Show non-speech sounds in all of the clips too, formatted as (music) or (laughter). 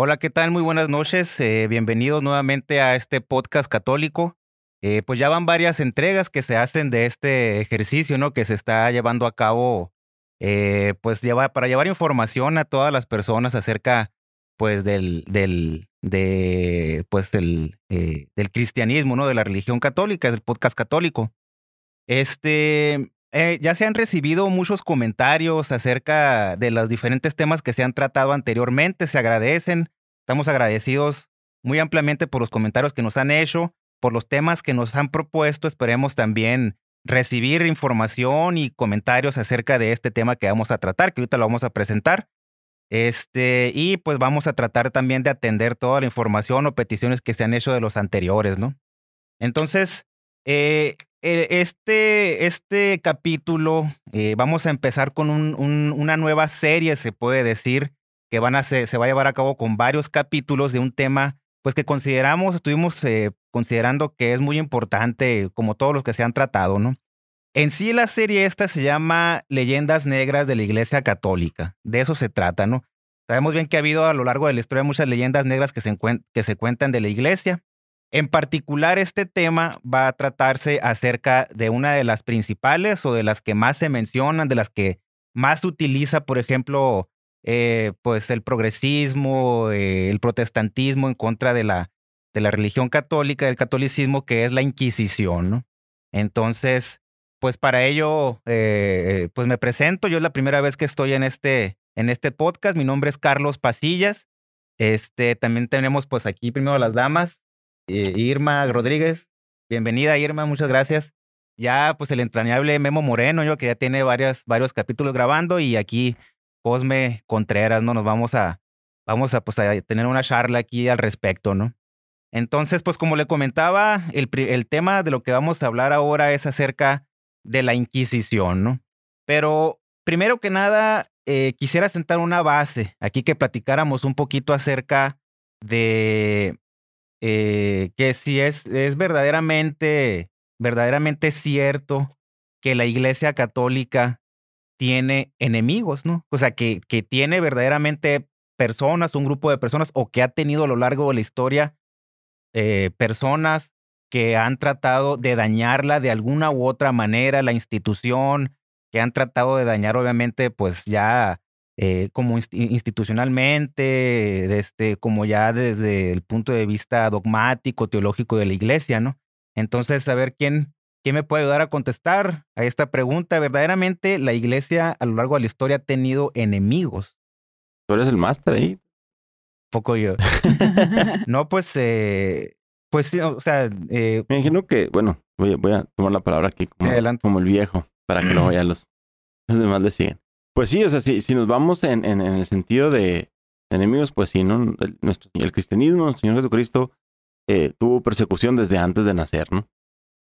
Hola, ¿qué tal? Muy buenas noches. Eh, bienvenidos nuevamente a este podcast católico. Eh, pues ya van varias entregas que se hacen de este ejercicio, ¿no? Que se está llevando a cabo, eh, pues para llevar información a todas las personas acerca, pues del, del, de, pues del, del cristianismo, ¿no? De la religión católica, es el podcast católico. Este, ya se han recibido muchos comentarios acerca de los diferentes temas que se han tratado anteriormente, se agradecen, estamos agradecidos muy ampliamente por los comentarios que nos han hecho, por los temas que nos han propuesto, esperemos también recibir información y comentarios acerca de este tema que vamos a tratar, que ahorita lo vamos a presentar. Este, y pues vamos a tratar también de atender toda la información o peticiones que se han hecho de los anteriores, ¿no? Entonces, eh, eh, este, este capítulo, eh, vamos a empezar con una nueva serie, se puede decir, que van a se, se va a llevar a cabo con varios capítulos de un tema, pues que consideramos, estuvimos eh, considerando que es muy importante, como todos los que se han tratado, ¿no? En sí, la serie esta se llama Leyendas Negras de la Iglesia Católica. De eso se trata, ¿no? Sabemos bien que ha habido a lo largo de la historia muchas leyendas negras que se, que se cuentan de la iglesia. En particular, este tema va a tratarse acerca de una de las principales o de las que más se mencionan, de las que más utiliza, por ejemplo, eh, pues el progresismo, eh, el protestantismo en contra de la, de la religión católica, del catolicismo, que es la Inquisición, ¿no? Entonces, pues para ello, eh, pues me presento. Yo es la primera vez que estoy en este, en este podcast. Mi nombre es Carlos Pasillas. Este, también tenemos pues aquí primero las damas. Eh, Irma Rodríguez. Bienvenida, Irma, muchas gracias. Ya, pues el entrañable Memo Moreno, yo que ya tiene varios capítulos grabando y aquí Cosme Contreras, ¿no? Nos vamos a, vamos a, pues, a tener una charla aquí al respecto, ¿no? Entonces, pues como le comentaba, el, el tema de lo que vamos a hablar ahora es acerca de la Inquisición, ¿no? Pero primero que nada, eh, quisiera sentar una base aquí que platicáramos un poquito acerca de eh, que si es, es verdaderamente, verdaderamente cierto que la Iglesia Católica tiene enemigos, ¿no? O sea, que, que tiene verdaderamente personas, un grupo de personas, o que ha tenido a lo largo de la historia eh, personas que han tratado de dañarla de alguna u otra manera, la institución, que han tratado de dañar, obviamente, pues ya eh, como institucionalmente, este, como ya desde el punto de vista dogmático, teológico de la iglesia, ¿no? Entonces, a ver quién, quién me puede ayudar a contestar a esta pregunta. Verdaderamente, la iglesia a lo largo de la historia ha tenido enemigos. Tú eres el máster ahí. Poco yo. (laughs) no, pues, eh, pues, o sea. Eh, Me imagino que, bueno, voy, voy, a tomar la palabra aquí como, como el viejo, para que luego (clears throat) ya los, los demás le siguen. Pues sí, o sea, si, si nos vamos en, en, el sentido de enemigos, pues sí, ¿no? El, nuestro, el cristianismo, Señor Jesucristo, eh, tuvo persecución desde antes de nacer, ¿no?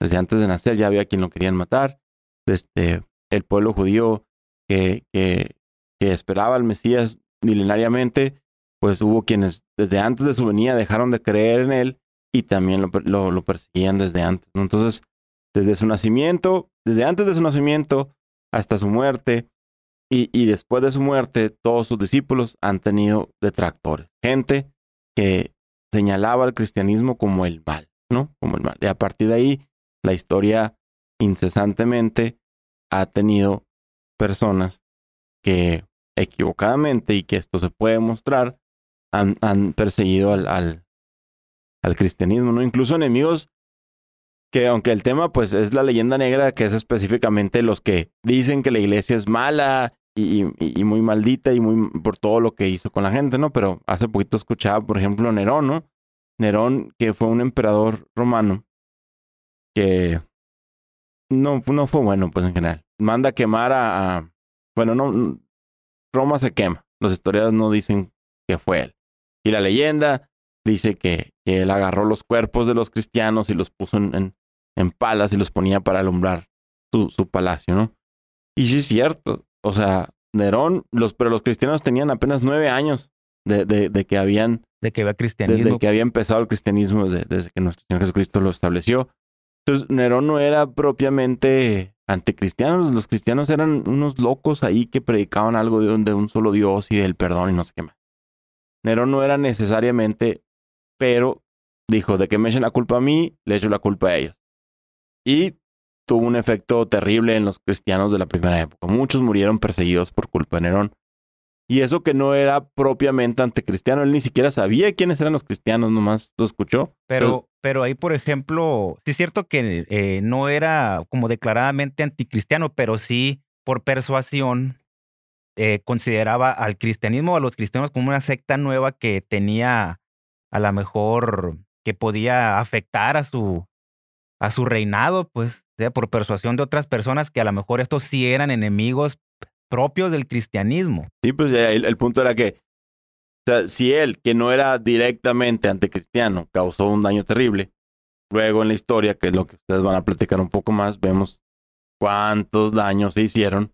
Desde antes de nacer ya había quien lo querían matar. Este, el pueblo judío que, que, que esperaba al Mesías milenariamente, pues hubo quienes desde antes de su venida dejaron de creer en él y también lo, lo, lo perseguían desde antes. ¿no? Entonces, desde su nacimiento, desde antes de su nacimiento hasta su muerte, y, después de su muerte, todos sus discípulos han tenido detractores. Gente que señalaba al cristianismo como el mal, ¿no? Como el mal. Y a partir de ahí, la historia incesantemente ha tenido personas que equivocadamente, y que esto se puede mostrar, han, han perseguido al, al, al cristianismo, ¿no? Incluso enemigos que aunque el tema pues es la leyenda negra, que es específicamente los que dicen que la iglesia es mala y, muy maldita y muy por todo lo que hizo con la gente, ¿no? Pero hace poquito escuchaba, por ejemplo, Nerón, ¿no? Nerón, que fue un emperador romano, que no, no fue bueno, pues en general. Manda a quemar a, bueno, no, Roma se quema. Los historiadores no dicen que fue él. Y la leyenda dice que, que él agarró los cuerpos de los cristianos y los puso en, en, palas y los ponía para alumbrar su, su palacio, ¿no? Y sí es cierto, o sea, Nerón, los, pero los cristianos tenían apenas nueve años de, de, de que habían... De que había cristianismo. De, que había empezado el cristianismo desde, desde, que nuestro Señor Jesucristo lo estableció. Entonces, Nerón no era propiamente anticristiano, los cristianos eran unos locos ahí que predicaban algo de un, de un solo Dios y del perdón y no sé qué más. Nerón no era necesariamente, pero dijo, de que me echen la culpa a mí, le echo la culpa a ellos. Y tuvo un efecto terrible en los cristianos de la primera época. Muchos murieron perseguidos por culpa de Nerón. Y eso que no era propiamente anticristiano, él ni siquiera sabía quiénes eran los cristianos, nomás lo escuchó. Pero, pero ahí, por ejemplo, sí es cierto que eh, no era como declaradamente anticristiano, pero sí por persuasión eh, consideraba al cristianismo a los cristianos como una secta nueva que tenía a lo mejor que podía afectar a su a su reinado, pues, sea por persuasión de otras personas que a lo mejor estos sí eran enemigos propios del cristianismo. Sí, pues el, el punto era que o sea, si él, que no era directamente anticristiano, causó un daño terrible, luego en la historia, que es lo que ustedes van a platicar un poco más, vemos cuántos daños se hicieron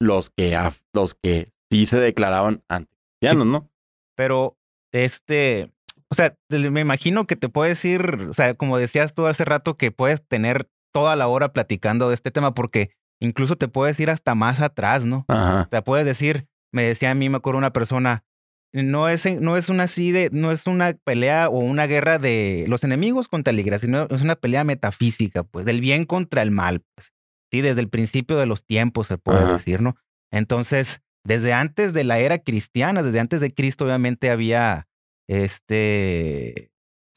los que, los que sí se declaraban anticristianos, ¿no? Pero, este, sea, me imagino que te puedes ir, o sea, como decías tú hace rato, que puedes tener toda la hora platicando de este tema, porque incluso te puedes ir hasta más atrás, ¿no? Ajá. O sea, puedes decir, me decía a mí, me acuerdo una persona, no es, no es una así de, no es una pelea o una guerra de los enemigos contra la iglesia, sino es una pelea metafísica, pues, del bien contra el mal, pues. Sí, desde el principio de los tiempos se puede decir, ¿no? Entonces, desde antes de la era cristiana, desde antes de Cristo, obviamente había este,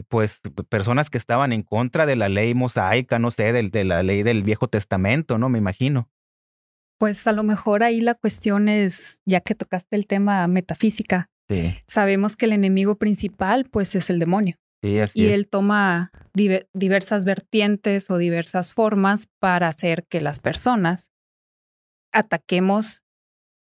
pues personas que estaban en contra de la ley mosaica, no sé, de, de la ley del Viejo Testamento, ¿no? Me imagino. Pues a lo mejor ahí la cuestión es, ya que tocaste el tema metafísica, sí. sabemos que el enemigo principal pues es el demonio. Sí, así y es. él toma diversas vertientes o diversas formas para hacer que las personas ataquemos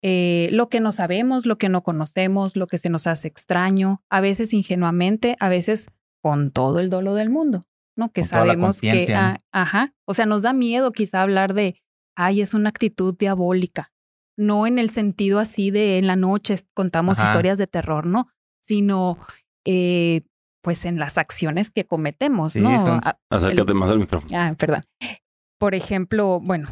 eh, lo que no sabemos, lo que no conocemos, lo que se nos hace extraño, a veces ingenuamente, a veces con todo el dolo del mundo, ¿no? Que Con sabemos que, ah, ajá, o sea, nos da miedo quizá hablar de, ay, es una actitud diabólica, no en el sentido así de en la noche contamos Ajá. historias de terror, ¿no? Sino, eh, pues en las acciones que cometemos, Sí, ¿no? son- Acércate más al micrófono. Ah, perdón. Por ejemplo, bueno,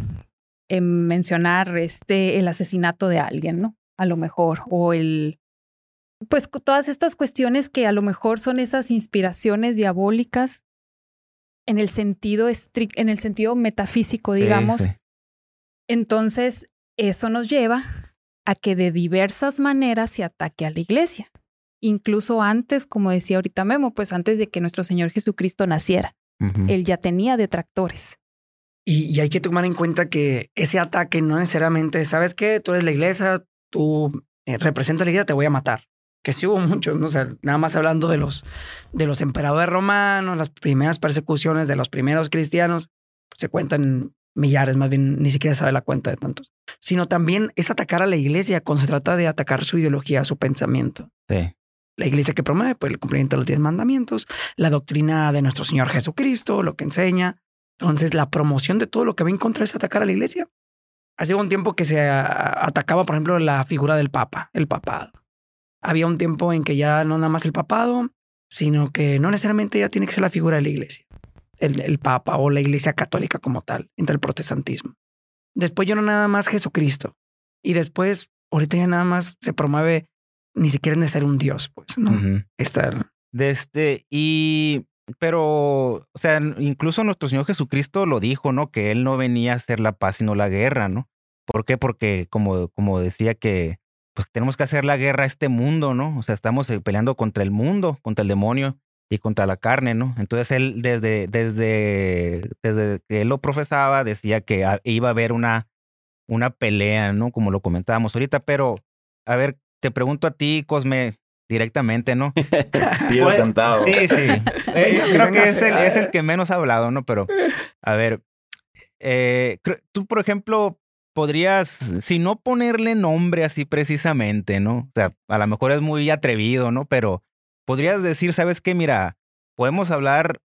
en mencionar este el asesinato de alguien, ¿no? A lo mejor o el pues todas estas cuestiones que a lo mejor son esas inspiraciones diabólicas en el sentido estric- en el sentido metafísico, digamos. sí. Entonces, eso nos lleva a que de diversas maneras se ataque a la iglesia. Incluso antes, como decía ahorita Memo, pues antes de que nuestro Señor Jesucristo naciera, él ya tenía detractores. Y, y hay que tomar en cuenta que ese ataque no necesariamente, ¿sabes qué? Tú eres la iglesia, tú eh, representas la iglesia, te voy a matar. Que sí hubo (laughs) muchos, ¿no? O sea, nada más hablando de los, de los emperadores romanos, las primeras persecuciones de los primeros cristianos, pues, se cuentan millares, más bien ni siquiera sabe la cuenta de tantos. Sino también es atacar a la iglesia cuando se trata de atacar su ideología, su pensamiento. Sí. La iglesia que promueve pues, el cumplimiento de los diez mandamientos, la doctrina de nuestro Señor Jesucristo, lo que enseña. Entonces, la promoción de todo lo que va en contra es atacar a la iglesia. Hace un tiempo que se atacaba, por ejemplo, la figura del Papa, el papado. Había un tiempo en que ya no nada más el papado, sino que no necesariamente ya tiene que ser la figura de la iglesia, el, el Papa o la iglesia católica como tal, entre el protestantismo. Después ya no nada más Jesucristo. Y después, ahorita ya nada más se promueve ni siquiera necesitar un Dios, pues, ¿no? Ujú. Estar De este, y, pero, o sea, incluso nuestro Señor Jesucristo lo dijo, ¿no? Que Él no venía a hacer la paz, sino la guerra, ¿no? ¿Por qué? Porque, como, como decía, que pues tenemos que hacer la guerra a este mundo, ¿no? O sea, estamos eh, peleando contra el mundo, contra el demonio y contra la carne, ¿no? Entonces él desde, desde, desde que él lo profesaba, decía que iba a haber una, una pelea, ¿no? Como lo comentábamos ahorita, pero, a ver, te pregunto a ti, Cosme, directamente, ¿no? (laughs) Tiro Pues, cantado. Sí, sí. Eh, creo que es el, es el que menos ha hablado, ¿no? Pero, a ver, eh, tú, por ejemplo, podrías, si no ponerle nombre así precisamente, ¿no? O sea, a lo mejor es muy atrevido, ¿no? Pero podrías decir, ¿sabes qué? Mira, podemos hablar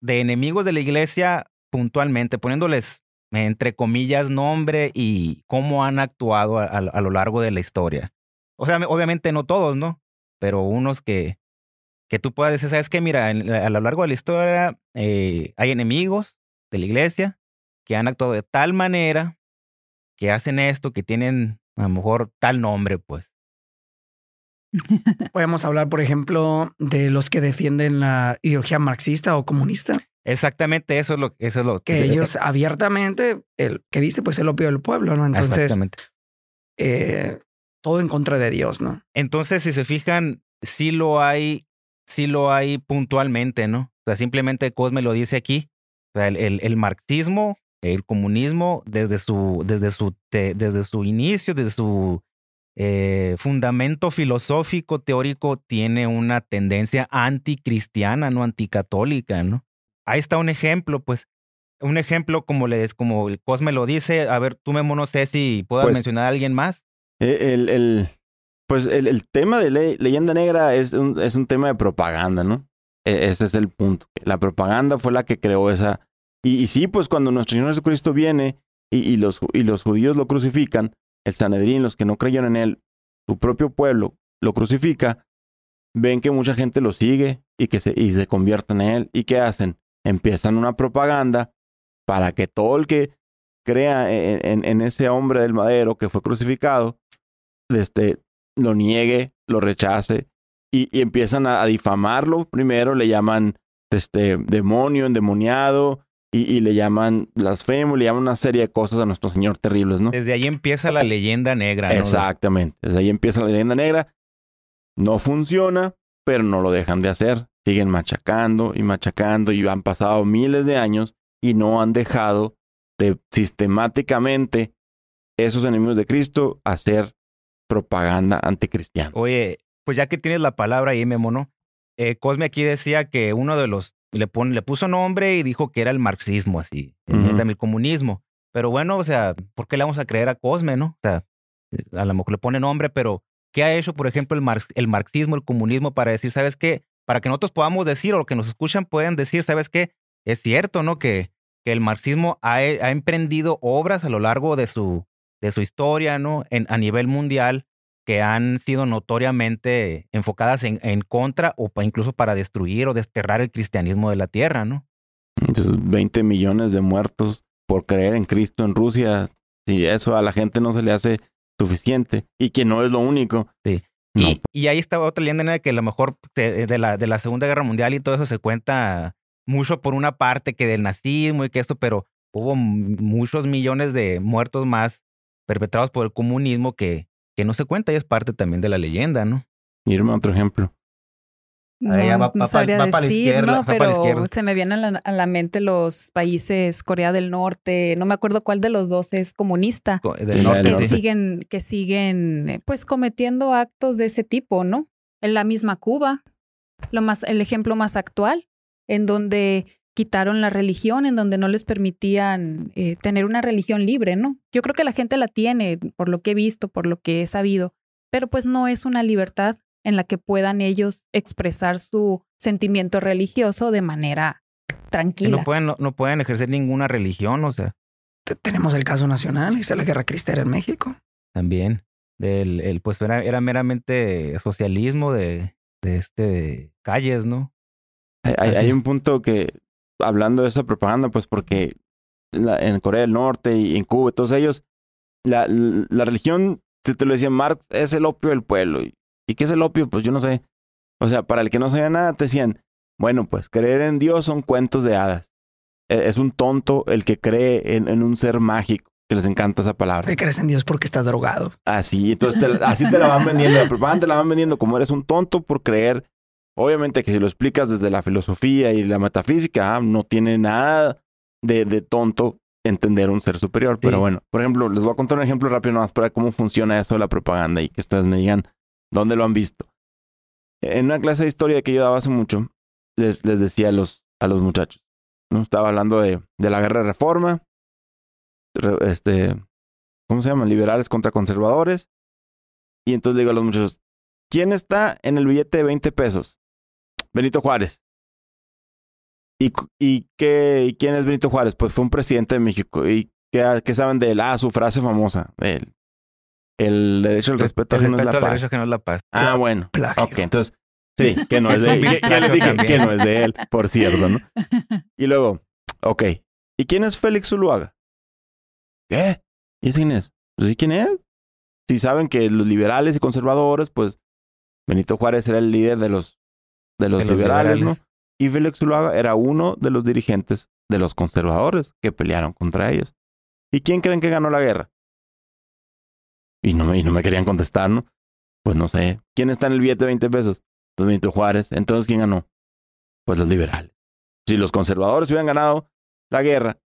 de enemigos de la iglesia puntualmente, poniéndoles, entre comillas, nombre y cómo han actuado a, a- a lo largo de la historia. O sea, obviamente no todos, ¿no? Pero unos que, que tú puedas decir, ¿sabes qué? Mira, en- a lo largo de la historia eh, hay enemigos de la iglesia que han actuado de tal manera, que hacen esto, que tienen a lo mejor tal nombre, pues. (laughs) Podemos hablar, por ejemplo, de los que defienden la ideología marxista o comunista. Exactamente, eso es lo, eso es lo que ellos abiertamente, el que dice, pues el opio del pueblo, ¿no? Entonces, eh, todo en contra de Dios, ¿no? Entonces, si se fijan, sí lo hay, sí lo hay puntualmente, ¿no? O sea, simplemente Cosme lo dice aquí. O sea, el, el, marxismo, el comunismo, desde su, desde su, desde su inicio, desde su eh, fundamento filosófico, teórico, tiene una tendencia anticristiana, no anticatólica, ¿no? Ahí está un ejemplo, pues. Un ejemplo como, les, como el Cosme lo dice. A ver, tú, Memo, no sé si puedas pues mencionar a alguien más. Eh, el, el, pues el, el tema de leyenda negra es un, es un tema de propaganda, ¿no? E, ese es el punto. La propaganda fue la que creó esa. Y, y sí, pues cuando nuestro Señor Jesucristo viene y, y, los, y los judíos lo crucifican, el Sanedrín, los que no creyeron en él, su propio pueblo lo crucifica, ven que mucha gente lo sigue y que se, y se convierten en él. ¿Y qué hacen? Empiezan una propaganda para que todo el que crea en, en, ese hombre del madero que fue crucificado, este, lo niegue, lo rechace y, y empiezan a, a, difamarlo. Primero le llaman este, demonio, endemoniado, y, le llaman blasfemo, le llaman una serie de cosas a nuestro Señor terribles, ¿no? Desde ahí empieza la leyenda negra, ¿no? Exactamente, desde ahí empieza la leyenda negra. No funciona, pero no lo dejan de hacer. Siguen machacando y machacando y han pasado miles de años y no han dejado de sistemáticamente esos enemigos de Cristo hacer propaganda anticristiana. Oye, pues ya que tienes la palabra ahí, Memo, ¿no? Eh, Cosme aquí decía que uno de los le, pone, le puso nombre y dijo que era el marxismo, así, el comunismo. Pero bueno, o sea, ¿por qué le vamos a creer a Cosme, no? O sea, a lo mejor le pone nombre, pero ¿qué ha hecho, por ejemplo, el, el marxismo, el comunismo para decir, ¿sabes qué? Para que nosotros podamos decir o lo que nos escuchan pueden decir, ¿sabes qué? Es cierto, ¿no? Que, que el marxismo ha, ha, emprendido obras a lo largo de su, de su historia, ¿no? En, a nivel mundial que han sido notoriamente enfocadas en, en contra o incluso para destruir o desterrar el cristianismo de la tierra, ¿no? Entonces, 20 millones de muertos por creer en Cristo en Rusia, si eso a la gente no se le hace suficiente y que no es lo único. Sí. Y, y, ahí está otra leyenda que a lo mejor de, la, de la Segunda Guerra Mundial y todo eso se cuenta mucho por una parte que del nazismo y que esto, pero hubo muchos millones de muertos más perpetrados por el comunismo que, que no se cuenta y es parte también de la leyenda, ¿no? Irme otro ejemplo. No, va, no sabría decir, la izquierda, no, pero se me vienen a la, a la, mente los países Corea del Norte, no me acuerdo cuál de los dos es comunista, del norte, que siguen, que siguen eh, pues cometiendo actos de ese tipo, ¿no? En la misma Cuba, lo más, el ejemplo más actual, en donde quitaron la religión, en donde no les permitían eh, tener una religión libre, ¿no? Yo creo que la gente la tiene, por lo que he visto, por lo que he sabido, pero pues no es una libertad en la que puedan ellos expresar su sentimiento religioso de manera tranquila. No pueden, no, pueden ejercer ninguna religión, o sea. Tenemos el caso nacional, es la guerra cristera en México. También. Del, el, pues era, era meramente socialismo de, de este calles, ¿no? Hay, hay, un punto que hablando de esa propaganda, pues porque en Corea del Norte y en Cuba, todos ellos, la, la religión, te, te, lo decía Marx, es el opio del pueblo. ¿Y qué es el opio? Pues yo no sé. O sea, para el que no sabía nada, te decían, bueno, pues creer en Dios son cuentos de hadas. E, es un tonto el que cree en, en un ser mágico, que les encanta esa palabra. Que crees en Dios porque estás drogado. Así, entonces así te la van vendiendo, la propaganda te la van vendiendo como eres un tonto por creer Obviamente que si lo explicas desde la filosofía y la metafísica, ah, no tiene nada de, de, tonto entender un ser superior. Pero bueno, por ejemplo, les voy a contar un ejemplo rápido más para cómo funciona eso de la propaganda y que ustedes me digan dónde lo han visto. En una clase de historia que yo daba hace mucho, les, les decía a los, a los muchachos, ¿no? Estaba hablando de, de la guerra de reforma, este, ¿cómo se llaman? Liberales contra conservadores. Y entonces digo a los muchachos, ¿quién está en el billete de 20 pesos? Benito Juárez. ¿Y, y, qué, y quién es Benito Juárez? Pues fue un presidente de México. ¿Y qué, qué saben de él? Ah, su frase famosa. El, el derecho al respeto, el, no es la paz. derecho que no es la paz. Ah, bueno. Plagio. Ok, entonces, sí, que no es de él. Ya le dije que no es de él, por cierto, ¿no? (laughs) Y luego, ok. ¿Y quién es Félix Zuluaga? ¿Qué? ¿Y quién es? Pues, ¿y quién es? Si saben que los liberales y conservadores, pues, Benito Juárez era el líder de los, de los, liberales, ¿no? Y Félix Zuluaga era uno de los dirigentes de los conservadores que pelearon contra ellos. ¿Y quién creen que ganó la guerra? Y no me, y no me querían contestar, ¿no? Pues no sé. ¿Quién está en el billete de 20 pesos? Benito Juárez. Entonces, ¿quién ganó? Pues los liberales. Si los conservadores hubieran ganado la guerra,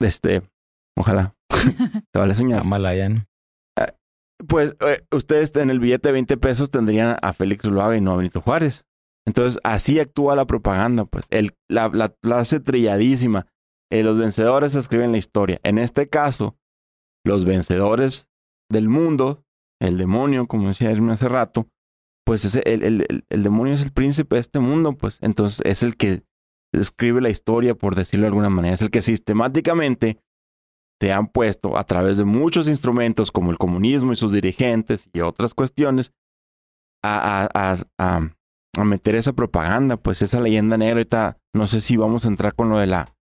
este, ojalá. (laughs) Te vale señor. Malayan. Ah, pues eh, ustedes en el billete de 20 pesos tendrían a Félix Zuluaga y no a Benito Juárez. Entonces, así actúa la propaganda, pues. La, la, hace trilladísima. Eh, los vencedores escriben la historia. En este caso, los vencedores del mundo, el demonio, como decía Hermes hace rato, pues ese, el, el, el, demonio es el príncipe de este mundo, pues entonces es el que escribe la historia, por decirlo de alguna manera, es el que sistemáticamente se han puesto a través de muchos instrumentos como el comunismo y sus dirigentes y otras cuestiones a, a, a, a meter esa propaganda, pues esa leyenda negra. Ahorita no sé si vamos a entrar con lo de la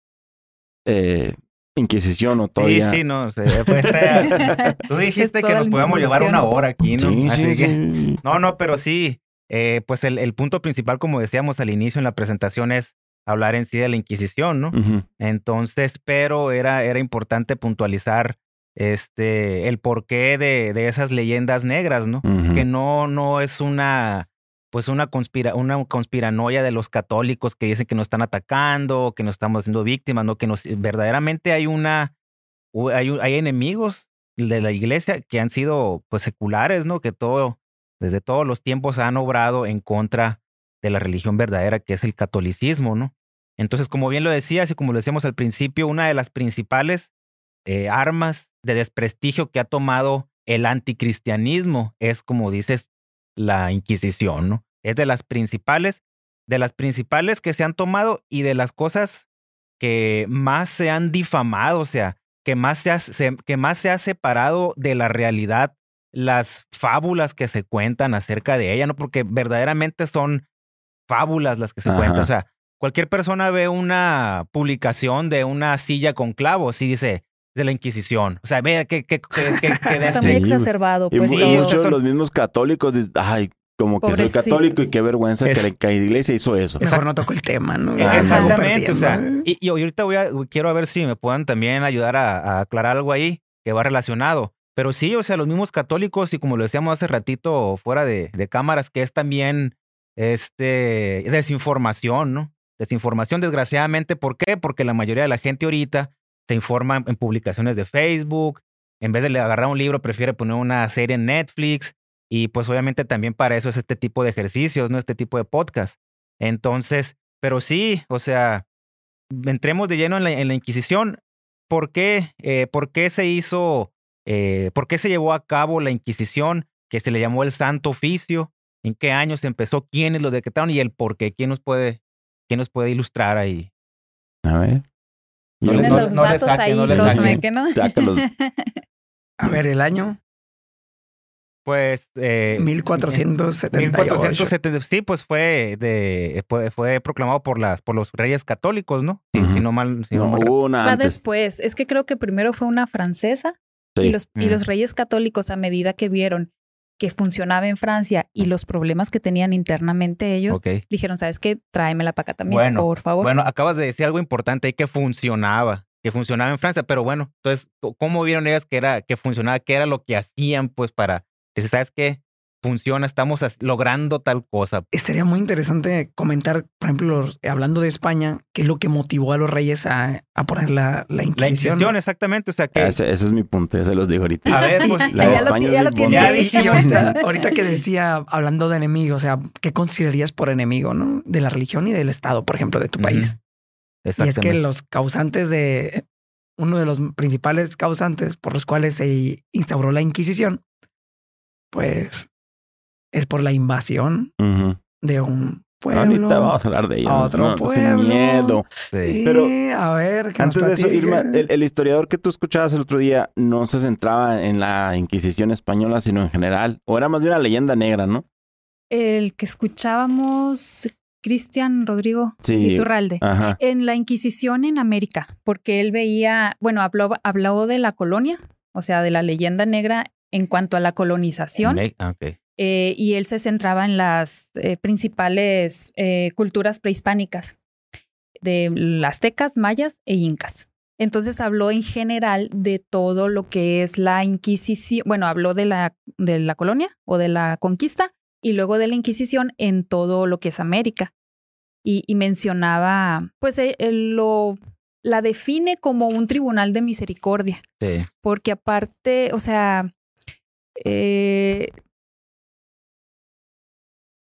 eh, Inquisición o todavía. Sí, sí, no. pues, (laughs) tú dijiste que nos podíamos llevar una hora aquí, ¿no? Sí, Así sí, que, sí. no, no, pero sí. eh, pues el, el punto principal, como decíamos al inicio en la presentación, es hablar en sí de la Inquisición, ¿no? Entonces, pero era, era importante puntualizar este el porqué de, de esas leyendas negras, ¿no? Que no, no es una pues una, conspira, una conspiranoia de los católicos que dicen que nos están atacando, que nos estamos haciendo víctimas, no que nos verdaderamente hay una hay, hay enemigos de la iglesia que han sido pues seculares, ¿no? Que todo desde todos los tiempos han obrado en contra de la religión verdadera que es el catolicismo, ¿no? Entonces, como bien lo decías y como lo decíamos al principio, una de las principales eh, armas de desprestigio que ha tomado el anticristianismo es, como dices, la Inquisición, ¿no? Es de las principales, de las principales que se han tomado y de las cosas que más se han difamado, o sea, que más se ha, se- que más se ha separado de la realidad las fábulas que se cuentan acerca de ella, ¿no? Porque verdaderamente son fábulas las que se Ajá. cuentan. O sea, cualquier persona ve una publicación de una silla con clavos y dice de la Inquisición. O sea, ve que, que, que, que, que de (laughs) Está muy Sí, exacerbado, Y pues y muchos de los mismos católicos dicen, ay, como que soy católico y qué vergüenza que, Es- la, que la iglesia hizo eso. Mejor no toco el tema, ¿no? Salgo Exactamente, o sea, perdiendo, ¿eh? y, y ahorita voy a, quiero a ver si me puedan también ayudar a, a aclarar algo ahí que va relacionado. Pero sí, o sea, los mismos católicos, y como lo decíamos hace ratito fuera de, de cámaras, que es también este, desinformación, ¿no? Desinformación, desgraciadamente, ¿por qué? Porque la mayoría de la gente ahorita se informa en publicaciones de Facebook, en vez de agarrar un libro, prefiere poner una serie en Netflix, y pues obviamente también para eso es este tipo de ejercicios, ¿no? Este tipo de podcast. Entonces, pero sí, o sea, entremos de lleno en la, Inquisición. ¿Por qué, eh, ¿Por qué se hizo, eh, por qué se llevó a cabo la Inquisición, que se le llamó el Santo Oficio? ¿En qué año se empezó? ¿Quiénes lo decretaron? Y el por qué. ¿Quién nos puede, quién nos puede ilustrar ahí? A ver. No los no le datos saque, ahí, no le saque. que no. Sácalos. A ver, el año Pues... Eh, 1478. 1470, sí, pues fue, de, fue, fue proclamado por, las, por los reyes católicos, ¿no? Si, Ujú. si no mal... Si no No, mal hubo una Va antes. después. Es que creo que primero fue una francesa Sí. y, los, y los reyes católicos, a medida que vieron que funcionaba en Francia y los problemas que tenían internamente ellos, dijeron, ¿sabes qué? Tráemela para acá también, Bueno, por favor. Bueno, acabas de decir algo importante ahí que funcionaba, que funcionaba en Francia, pero bueno, entonces, ¿cómo vieron ellas que era, que funcionaba? ¿Qué era lo que hacían, pues, para decir, sabes qué? Funciona, estamos logrando tal cosa. Estaría muy interesante comentar, por ejemplo, hablando de España, qué es lo que motivó a los reyes a, a poner la, la La Inquisición. Inquisición, exactamente, o sea que... Ese, ese es mi punto, ya se los digo ahorita. A ver, pues, La de ya lo, España ya lo muy tiene. Ya dije yo, ahorita, ahorita que decía, hablando de enemigo, o sea, ¿qué considerarías por enemigo, no? De la religión y del Estado, por ejemplo, de tu país. Y es que los causantes de, uno de los principales causantes por los cuales se instauró la Inquisición, pues es por la invasión de un pueblo. Ahorita vamos a hablar de ello. a no- otro no, pueblo. miedo. Sí. Pero a ver, ¿qué nos Antes de eso, Irma, el, el historiador que tú escuchabas el otro día no se centraba en la Inquisición española, sino en general. O era más bien una leyenda negra, ¿no? El que escuchábamos, Cristian Rodrigo Sí. Iturralde. Ajá. En la Inquisición en América, porque él veía, bueno, habló, habló de la colonia, o sea, de la leyenda negra en cuanto a la colonización Ok, ah, ok. Eh, y él se centraba en las eh, principales eh, culturas prehispánicas de aztecas, mayas e incas. Entonces habló en general de todo lo que es la Inquisición, bueno, habló de la, de la colonia o de la conquista y luego de la Inquisición en todo lo que es América. Y, mencionaba, pues lo, la define como un tribunal de misericordia. Sí. Porque aparte, o sea, eh,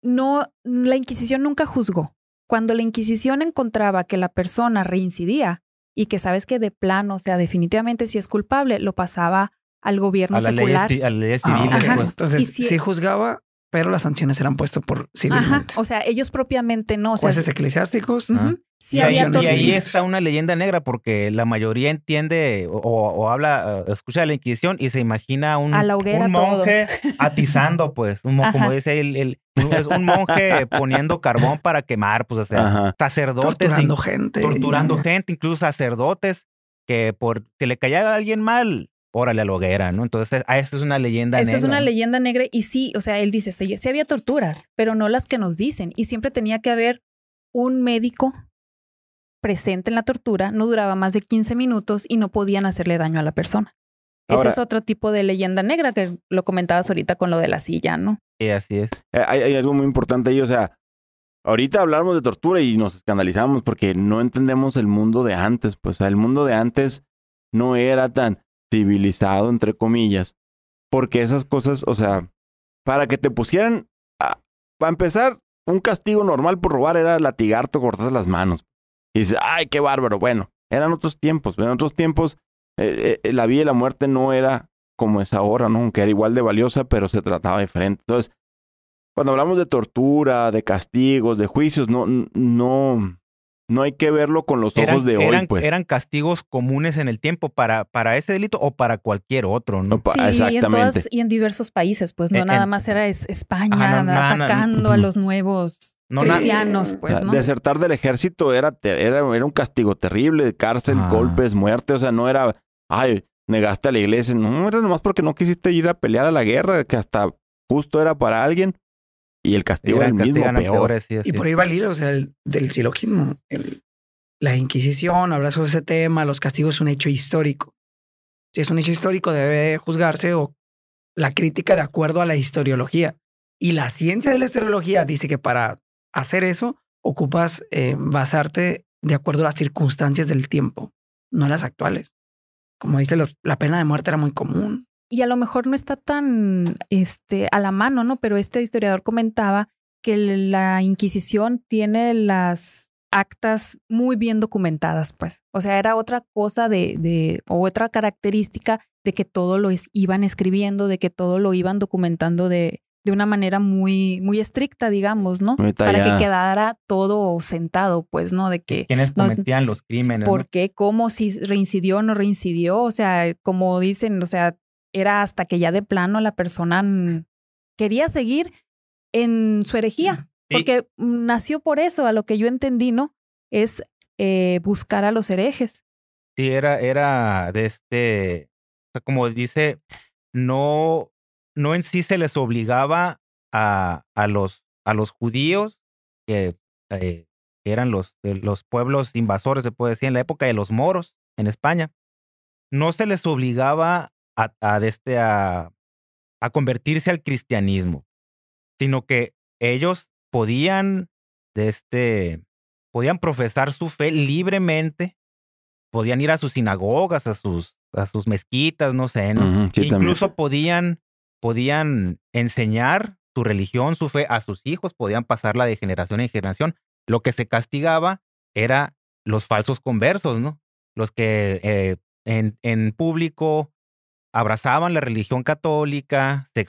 no, la Inquisición nunca juzgó. Cuando la Inquisición encontraba que la persona reincidía y que sabes que de plano, o sea, definitivamente si es culpable, lo pasaba al gobierno a secular. a la civil. Pues. Entonces, si juzgaba pero las sanciones eran puestas por civilmente. o sea, ellos propiamente no. O sea, Jueces eclesiásticos. y ahí está una leyenda negra porque la mayoría entiende o, habla, eh, escucha la Inquisición y se imagina un, un monje (laughs) atizando, pues, un, como dice el, un monje poniendo carbón para quemar, pues, o sea, sacerdotes. Torturando gente. Torturando gente, incluso sacerdotes que por que le caía a alguien mal, órale a la hoguera, ¿no? Entonces, ah, esta es una leyenda negra. Esta es una leyenda negra y sí, o sea, él dice, sí, sí había torturas, pero no las que nos dicen. Y siempre tenía que haber un médico presente en la tortura, no duraba más de 15 minutos y no podían hacerle daño a la persona. Ese es otro tipo de leyenda negra que lo comentabas ahorita con lo de la silla, ¿no? Sí, así es. Eh, hay, hay, algo muy importante ahí, o sea, ahorita hablamos de tortura y nos escandalizamos porque no entendemos el mundo de antes, pues el mundo de antes no era tan civilizado, entre comillas, porque esas cosas, o sea, para que te pusieran, a, para empezar, un castigo normal por robar era latigarte o cortar las manos. Y dices, ay, qué bárbaro. Bueno, eran otros tiempos, pero en otros tiempos eh, eh, la vida y la muerte no era como es ahora, ¿no? Aunque era igual de valiosa, pero se trataba diferente. Entonces, cuando hablamos de tortura, de castigos, de juicios, no, no, no hay que verlo con los ojos de hoy, pues. Eran castigos comunes en el tiempo para, para ese delito o para cualquier otro, ¿no? sí, exactamente. Y en, diversos países, pues no nada más era España atacando a los nuevos cristianos, pues, ¿no? Desertar del ejército era, era, era un castigo terrible, cárcel, golpes, muerte, o sea, no era, ay, negaste a la iglesia, no, era nomás porque no quisiste ir a pelear a la guerra, que hasta justo era para alguien. Y el castigo era el mismo, peor. y por ahí va el hilo, o sea, del silogismo. la Inquisición habla sobre ese tema, los castigos es un hecho histórico. Si es un hecho histórico, debe juzgarse o la crítica de acuerdo a la historiología. Y la ciencia de la historiología dice que para hacer eso, ocupas eh, basarte de acuerdo a las circunstancias del tiempo, no las actuales. Como dice, la pena de muerte era muy común y a lo mejor no está tan este, a la mano, ¿no? Pero este historiador comentaba que la Inquisición tiene las actas muy bien documentadas, pues. O sea, era otra cosa de, de o otra característica de que todo lo iban escribiendo, de que todo lo iban documentando de, de una manera muy, muy estricta, digamos, ¿no? Para que quedara todo sentado, pues, ¿no? De que... ¿Quiénes cometían los crímenes? ¿Por qué? ¿Cómo? Si reincidió o no reincidió. O sea, como dicen, o sea, era hasta que ya de plano la persona quería seguir en su herejía, porque nació por eso, a lo que yo entendí, ¿no? Es eh, buscar a los herejes. Sí, era, era de este, como dice, no, no en sí se les obligaba a, a, los, a los judíos, que eh, eran los, los pueblos invasores, se puede decir, en la época de los moros en España, no se les obligaba a, este, a, a convertirse al cristianismo, sino que ellos podían, de este, podían profesar su fe libremente, podían ir a sus sinagogas, a sus, a sus mezquitas, no sé, ¿no? Incluso podían, podían enseñar su religión, su fe a sus hijos, podían pasarla de generación en generación. Lo que se castigaba era los falsos conversos, ¿no? Los que eh, en, en público abrazaban la religión católica, se,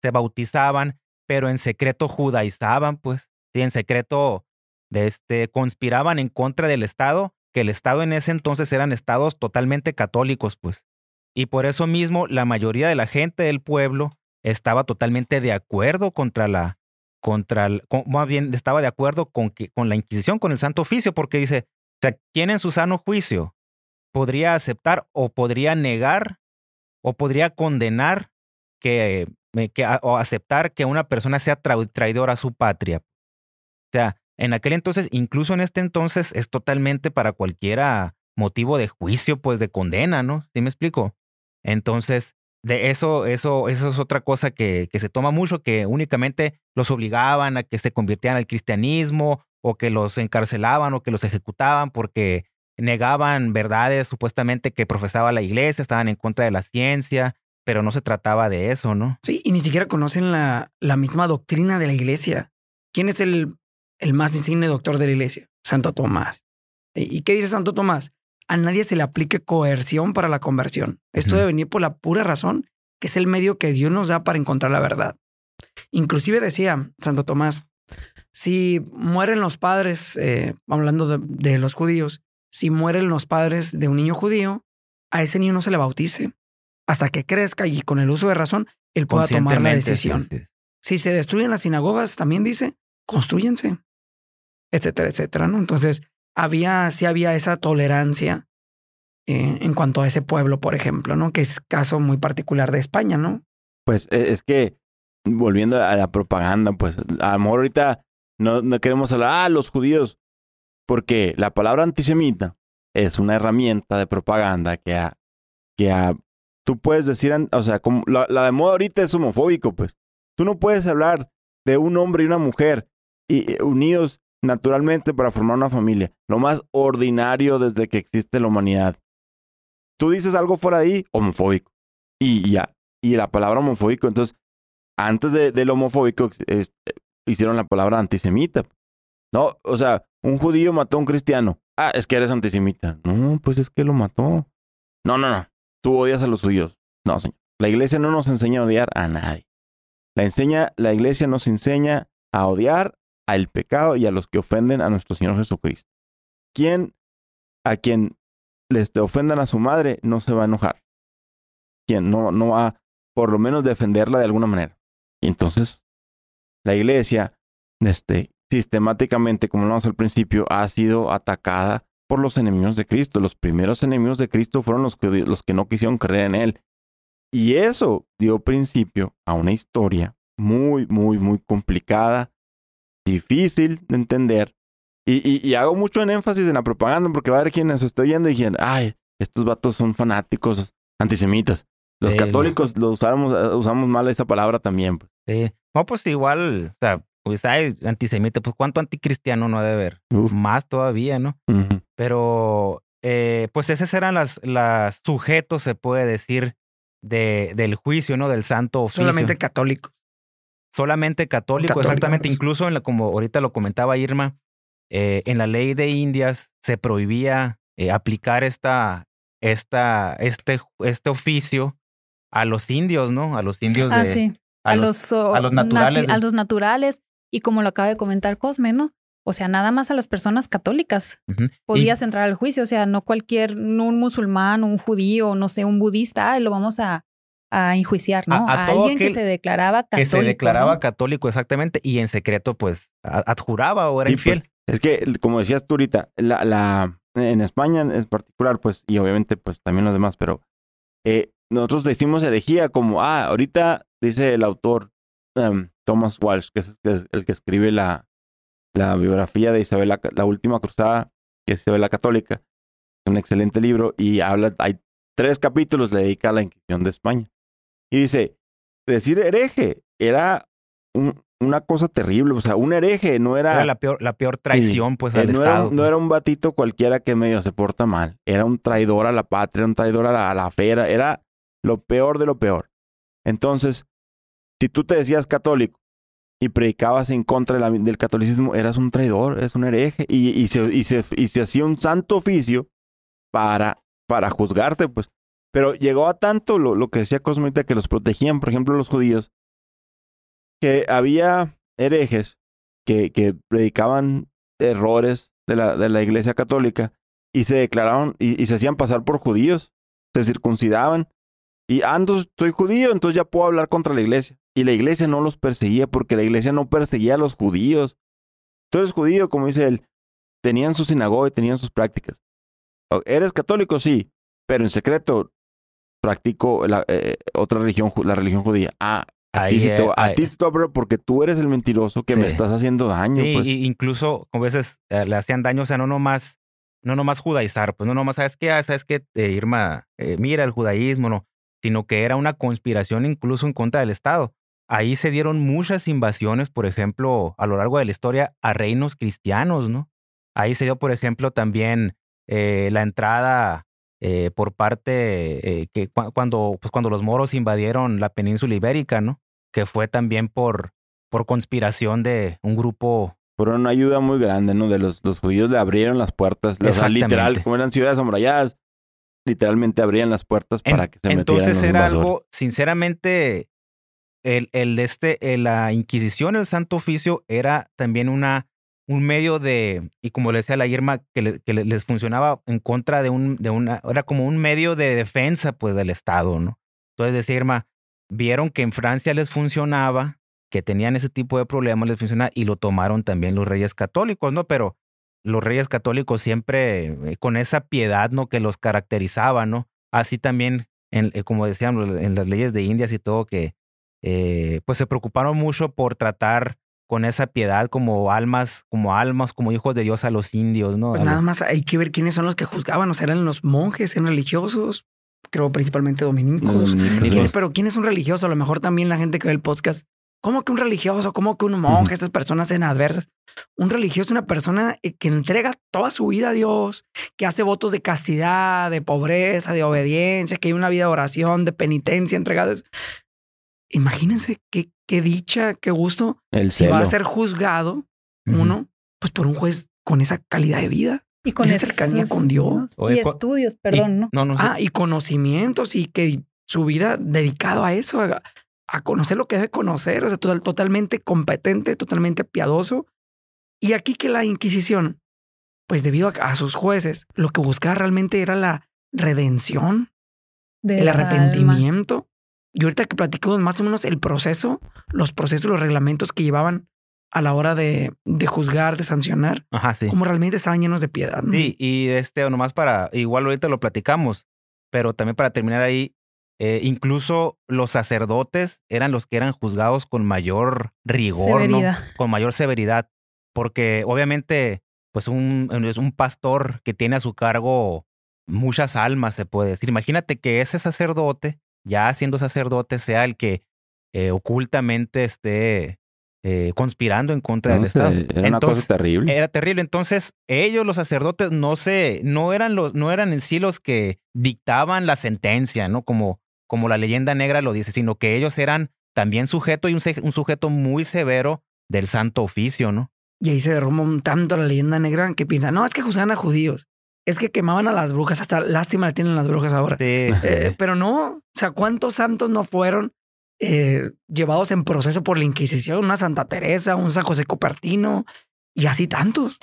se, bautizaban, pero en secreto judaizaban, pues, sí, en secreto este, conspiraban en contra del Estado, que el Estado en ese entonces eran estados totalmente católicos, pues. Y por eso mismo la mayoría de la gente del pueblo estaba totalmente de acuerdo contra la, contra, más bien estaba de acuerdo con, que, con la Inquisición, con el Santo Oficio, porque dice, o sea, ¿quién en su sano juicio podría aceptar o podría negar o podría condenar que que, o aceptar que una persona sea traidora a su patria. O sea, en aquel entonces, incluso en este entonces, es totalmente para cualquiera motivo de juicio, pues de condena, ¿no? ¿Sí me explico? Entonces, de eso, eso, eso es otra cosa que, que se toma mucho, que únicamente los obligaban a que se convirtieran al cristianismo o que los encarcelaban o que los ejecutaban porque negaban verdades supuestamente que profesaba la iglesia, estaban en contra de la ciencia, pero no se trataba de eso, ¿no? Sí, y ni siquiera conocen la, la misma doctrina de la iglesia. ¿Quién es el, el más insigne doctor de la iglesia? Santo Tomás. ¿Y qué dice Santo Tomás? A nadie se le aplique coerción para la conversión. Esto debe venir por la pura razón que es el medio que Dios nos da para encontrar la verdad. Inclusive decía Santo Tomás, si mueren los padres, eh, hablando de, los judíos, si mueren los padres de un niño judío, a ese niño no se le bautice hasta que crezca y con el uso de razón él pueda tomar la decisión. Si se destruyen las sinagogas, también dice, construyense, etcétera, etcétera, ¿no? Entonces, había, sí había esa tolerancia eh, en cuanto a ese pueblo, por ejemplo, ¿no? Que es caso muy particular de España, ¿no? Pues e, es que, volviendo a la propaganda, pues, a lo mejor ahorita no, no queremos hablar, ah, los judíos, porque la palabra antisemita es una herramienta de propaganda que a, que tú puedes decir, o sea, la, la, de moda ahorita es homofóbico, pues. Tú no puedes hablar de un hombre y una mujer y, unidos naturalmente para formar una familia. Lo más ordinario desde que existe la humanidad. Tú dices algo fuera de ahí, homofóbico. Y ya. Y la palabra homofóbico, entonces, antes de, del homofóbico, hicieron la palabra antisemita. No, o sea, un judío mató a un cristiano. Ah, es que eres antisemita. No, pues es que lo mató. No, no, no. Tú odias a los judíos. No, señor. La iglesia no nos enseña a odiar a nadie. La, enseña, la iglesia nos enseña a odiar al pecado y a los que ofenden a nuestro Señor Jesucristo. ¿Quién a quien les ofendan a su madre no se va a enojar? ¿Quién no, no va por lo menos defenderla de alguna manera? Y entonces la iglesia, este, sistemáticamente, como lo vamos al principio, ha sido atacada por los enemigos de Cristo. Los primeros enemigos de Cristo fueron los que, los que no quisieron creer en Él. Y eso dio principio a una historia muy, muy, muy complicada, difícil de entender. Y, y, hago mucho en énfasis en la propaganda porque va a haber quienes estoy oyendo y dijeron, ay, estos vatos son fanáticos antisemitas. Los católicos lo usamos, usamos mal esa palabra también. Pues. Sí. No, pues igual, o sea, pues hay antisemita, pues cuánto anticristiano no debe haber. Más todavía, ¿no? Pero, eh, pues esos eran las, las sujetos, se puede decir, de, del juicio, ¿no? Del santo oficio. Solamente católicos. Solamente católico, exactamente. Incluso, en la, como ahorita lo comentaba Irma, eh, en la ley de Indias se prohibía eh, aplicar esta, esta, este, este oficio a los indios, ¿no? A los indios ah, de, sí a, los, a los naturales. a los naturales. Y como lo acaba de comentar Cosme, ¿no? O sea, nada más a las personas católicas podías entrar al juicio. O sea, no cualquier, no un musulmán, un judío, no sé, un budista, lo vamos a, a enjuiciar, ¿no? A, alguien que se declaraba católico. Que se declaraba católico, exactamente, y en secreto, pues, adjuraba o era pues, infiel. es que, como decías tú ahorita, la, la, en España en particular, pues, y obviamente, pues, también los demás, pero eh, nosotros decimos herejía como, ah, ahorita dice el autor em, Thomas Walsh, que es el que escribe la, la biografía de Isabel la, última cruzada, que es Isabel la Católica. Es un excelente libro y habla, hay tres capítulos le dedica a la Inquisición de España. Y dice, decir hereje era una cosa terrible, o sea, un hereje no era... Era la peor, la peor traición, pues, al no Estado. Era, no pues. era un batito cualquiera que medio se porta mal, era un traidor a la patria, un traidor a la, a la era lo peor de lo peor. Entonces, si tú te decías católico y predicabas en contra del catolicismo, eras un traidor, eres un hereje, y, y, se, y, se, y se hacía un santo oficio para, para juzgarte, pues. Pero llegó a tanto lo, lo que decía Cosmita que los protegían, por ejemplo, los judíos, que había herejes que, que predicaban errores de la, de la iglesia católica y se declararon y, se hacían pasar por judíos, se circuncidaban y ando, ah, soy judío, entonces ya puedo hablar contra la iglesia. Y la iglesia no los perseguía porque la iglesia no perseguía a los judíos. Tú eres judío, como dice él. Tenían su sinagoga y tenían sus prácticas. ¿Eres católico? Sí, pero en secreto practico la, eh, otra religión, la religión judía. Ah, a, ti, eh, a, ti porque tú eres el mentiroso que me estás haciendo daño. Sí, pues. incluso a veces eh, le hacían daño, o sea, no nomás, no nomás judaizar, pues no nomás, ¿sabes qué? Ah, ¿Sabes qué? Eh, Irma, mira el judaísmo, no, sino que era una conspiración incluso en contra del Estado. Ahí se dieron muchas invasiones, por ejemplo, a lo largo de la historia, a reinos cristianos, ¿no? Ahí se dio, por ejemplo, también la entrada eh, por parte eh, que cuando, pues cuando los moros invadieron la península ibérica, ¿no? Que fue también por, por conspiración de un grupo. Fueron una ayuda muy grande, ¿no? De los, los judíos le abrieron las puertas, las, literal, como eran ciudades amuralladas, literalmente abrían las puertas para que se metieran Entonces era algo, sinceramente, el, el de este, la Inquisición, el Santo Oficio, era también una un medio de, y como le decía la Irma, que, les funcionaba en contra de un, de una, era como un medio de defensa pues del Estado, ¿no? Entonces decía Irma, vieron que en Francia les funcionaba, que tenían ese tipo de problemas, les funcionaba y lo tomaron también los reyes católicos, ¿no? Pero los reyes católicos siempre eh, con esa piedad, ¿no? Que los caracterizaba, ¿no? Así también, en, eh, como decían, en las leyes de Indias y todo, que eh, pues se preocuparon mucho por tratar con esa piedad como almas, como almas, como hijos de Dios a los indios, ¿no? Pues nada más hay que ver quiénes son los que juzgaban, o sea, eran los monjes, eran religiosos, creo principalmente dominicos. Pero ¿quiénes son religiosos? A lo mejor también la gente que ve el podcast. ¿Cómo que un religioso? ¿Cómo que un monje? Estas personas en adversas. Un religioso es una persona eh, que entrega toda su vida a Dios, que hace votos de castidad, de pobreza, de obediencia, que hay una vida de oración, de penitencia entregada imagínense qué, qué dicha, qué gusto. El si va a ser juzgado uno, pues por un juez con esa calidad de vida. Y con esa cercanía con Dios. Y estudios, perdón, ¿no? no, ah, y conocimientos y que su vida dedicado a eso, a, conocer lo que debe conocer, o sea, totalmente competente, totalmente piadoso. Y aquí que la Inquisición, pues debido a, sus jueces, lo que buscaba realmente era la redención, el arrepentimiento y ahorita que platicamos más o menos el proceso, los procesos, los reglamentos que llevaban a la hora de, de juzgar, de sancionar, Ajá, sí. como realmente estaban llenos de piedad. Sí, y este, nomás para, igual ahorita lo platicamos, pero también para terminar ahí, eh, incluso los sacerdotes eran los que eran juzgados con mayor rigor, ¿no? Con mayor severidad, porque obviamente, pues un, es un pastor que tiene a su cargo muchas almas, se puede decir. Imagínate que ese sacerdote ya siendo sacerdote, sea el que eh, ocultamente esté eh, conspirando en contra del Estado. Era una cosa terrible. Era terrible. Entonces, ellos, los sacerdotes, no se, no eran los, no eran en sí los que dictaban la sentencia, ¿no? Como, como la leyenda negra lo dice, sino que ellos eran también sujeto y un, un sujeto muy severo del santo oficio, ¿no? Y ahí se derrumba un tanto la leyenda negra que piensa, no, es que juzgan a judíos es que quemaban a las brujas, hasta lástima le tienen las brujas ahora. Sí. Eh, pero no, o sea, ¿cuántos santos no fueron eh, llevados en proceso por la Inquisición? Una Santa Teresa, un San José Copertino y así tantos.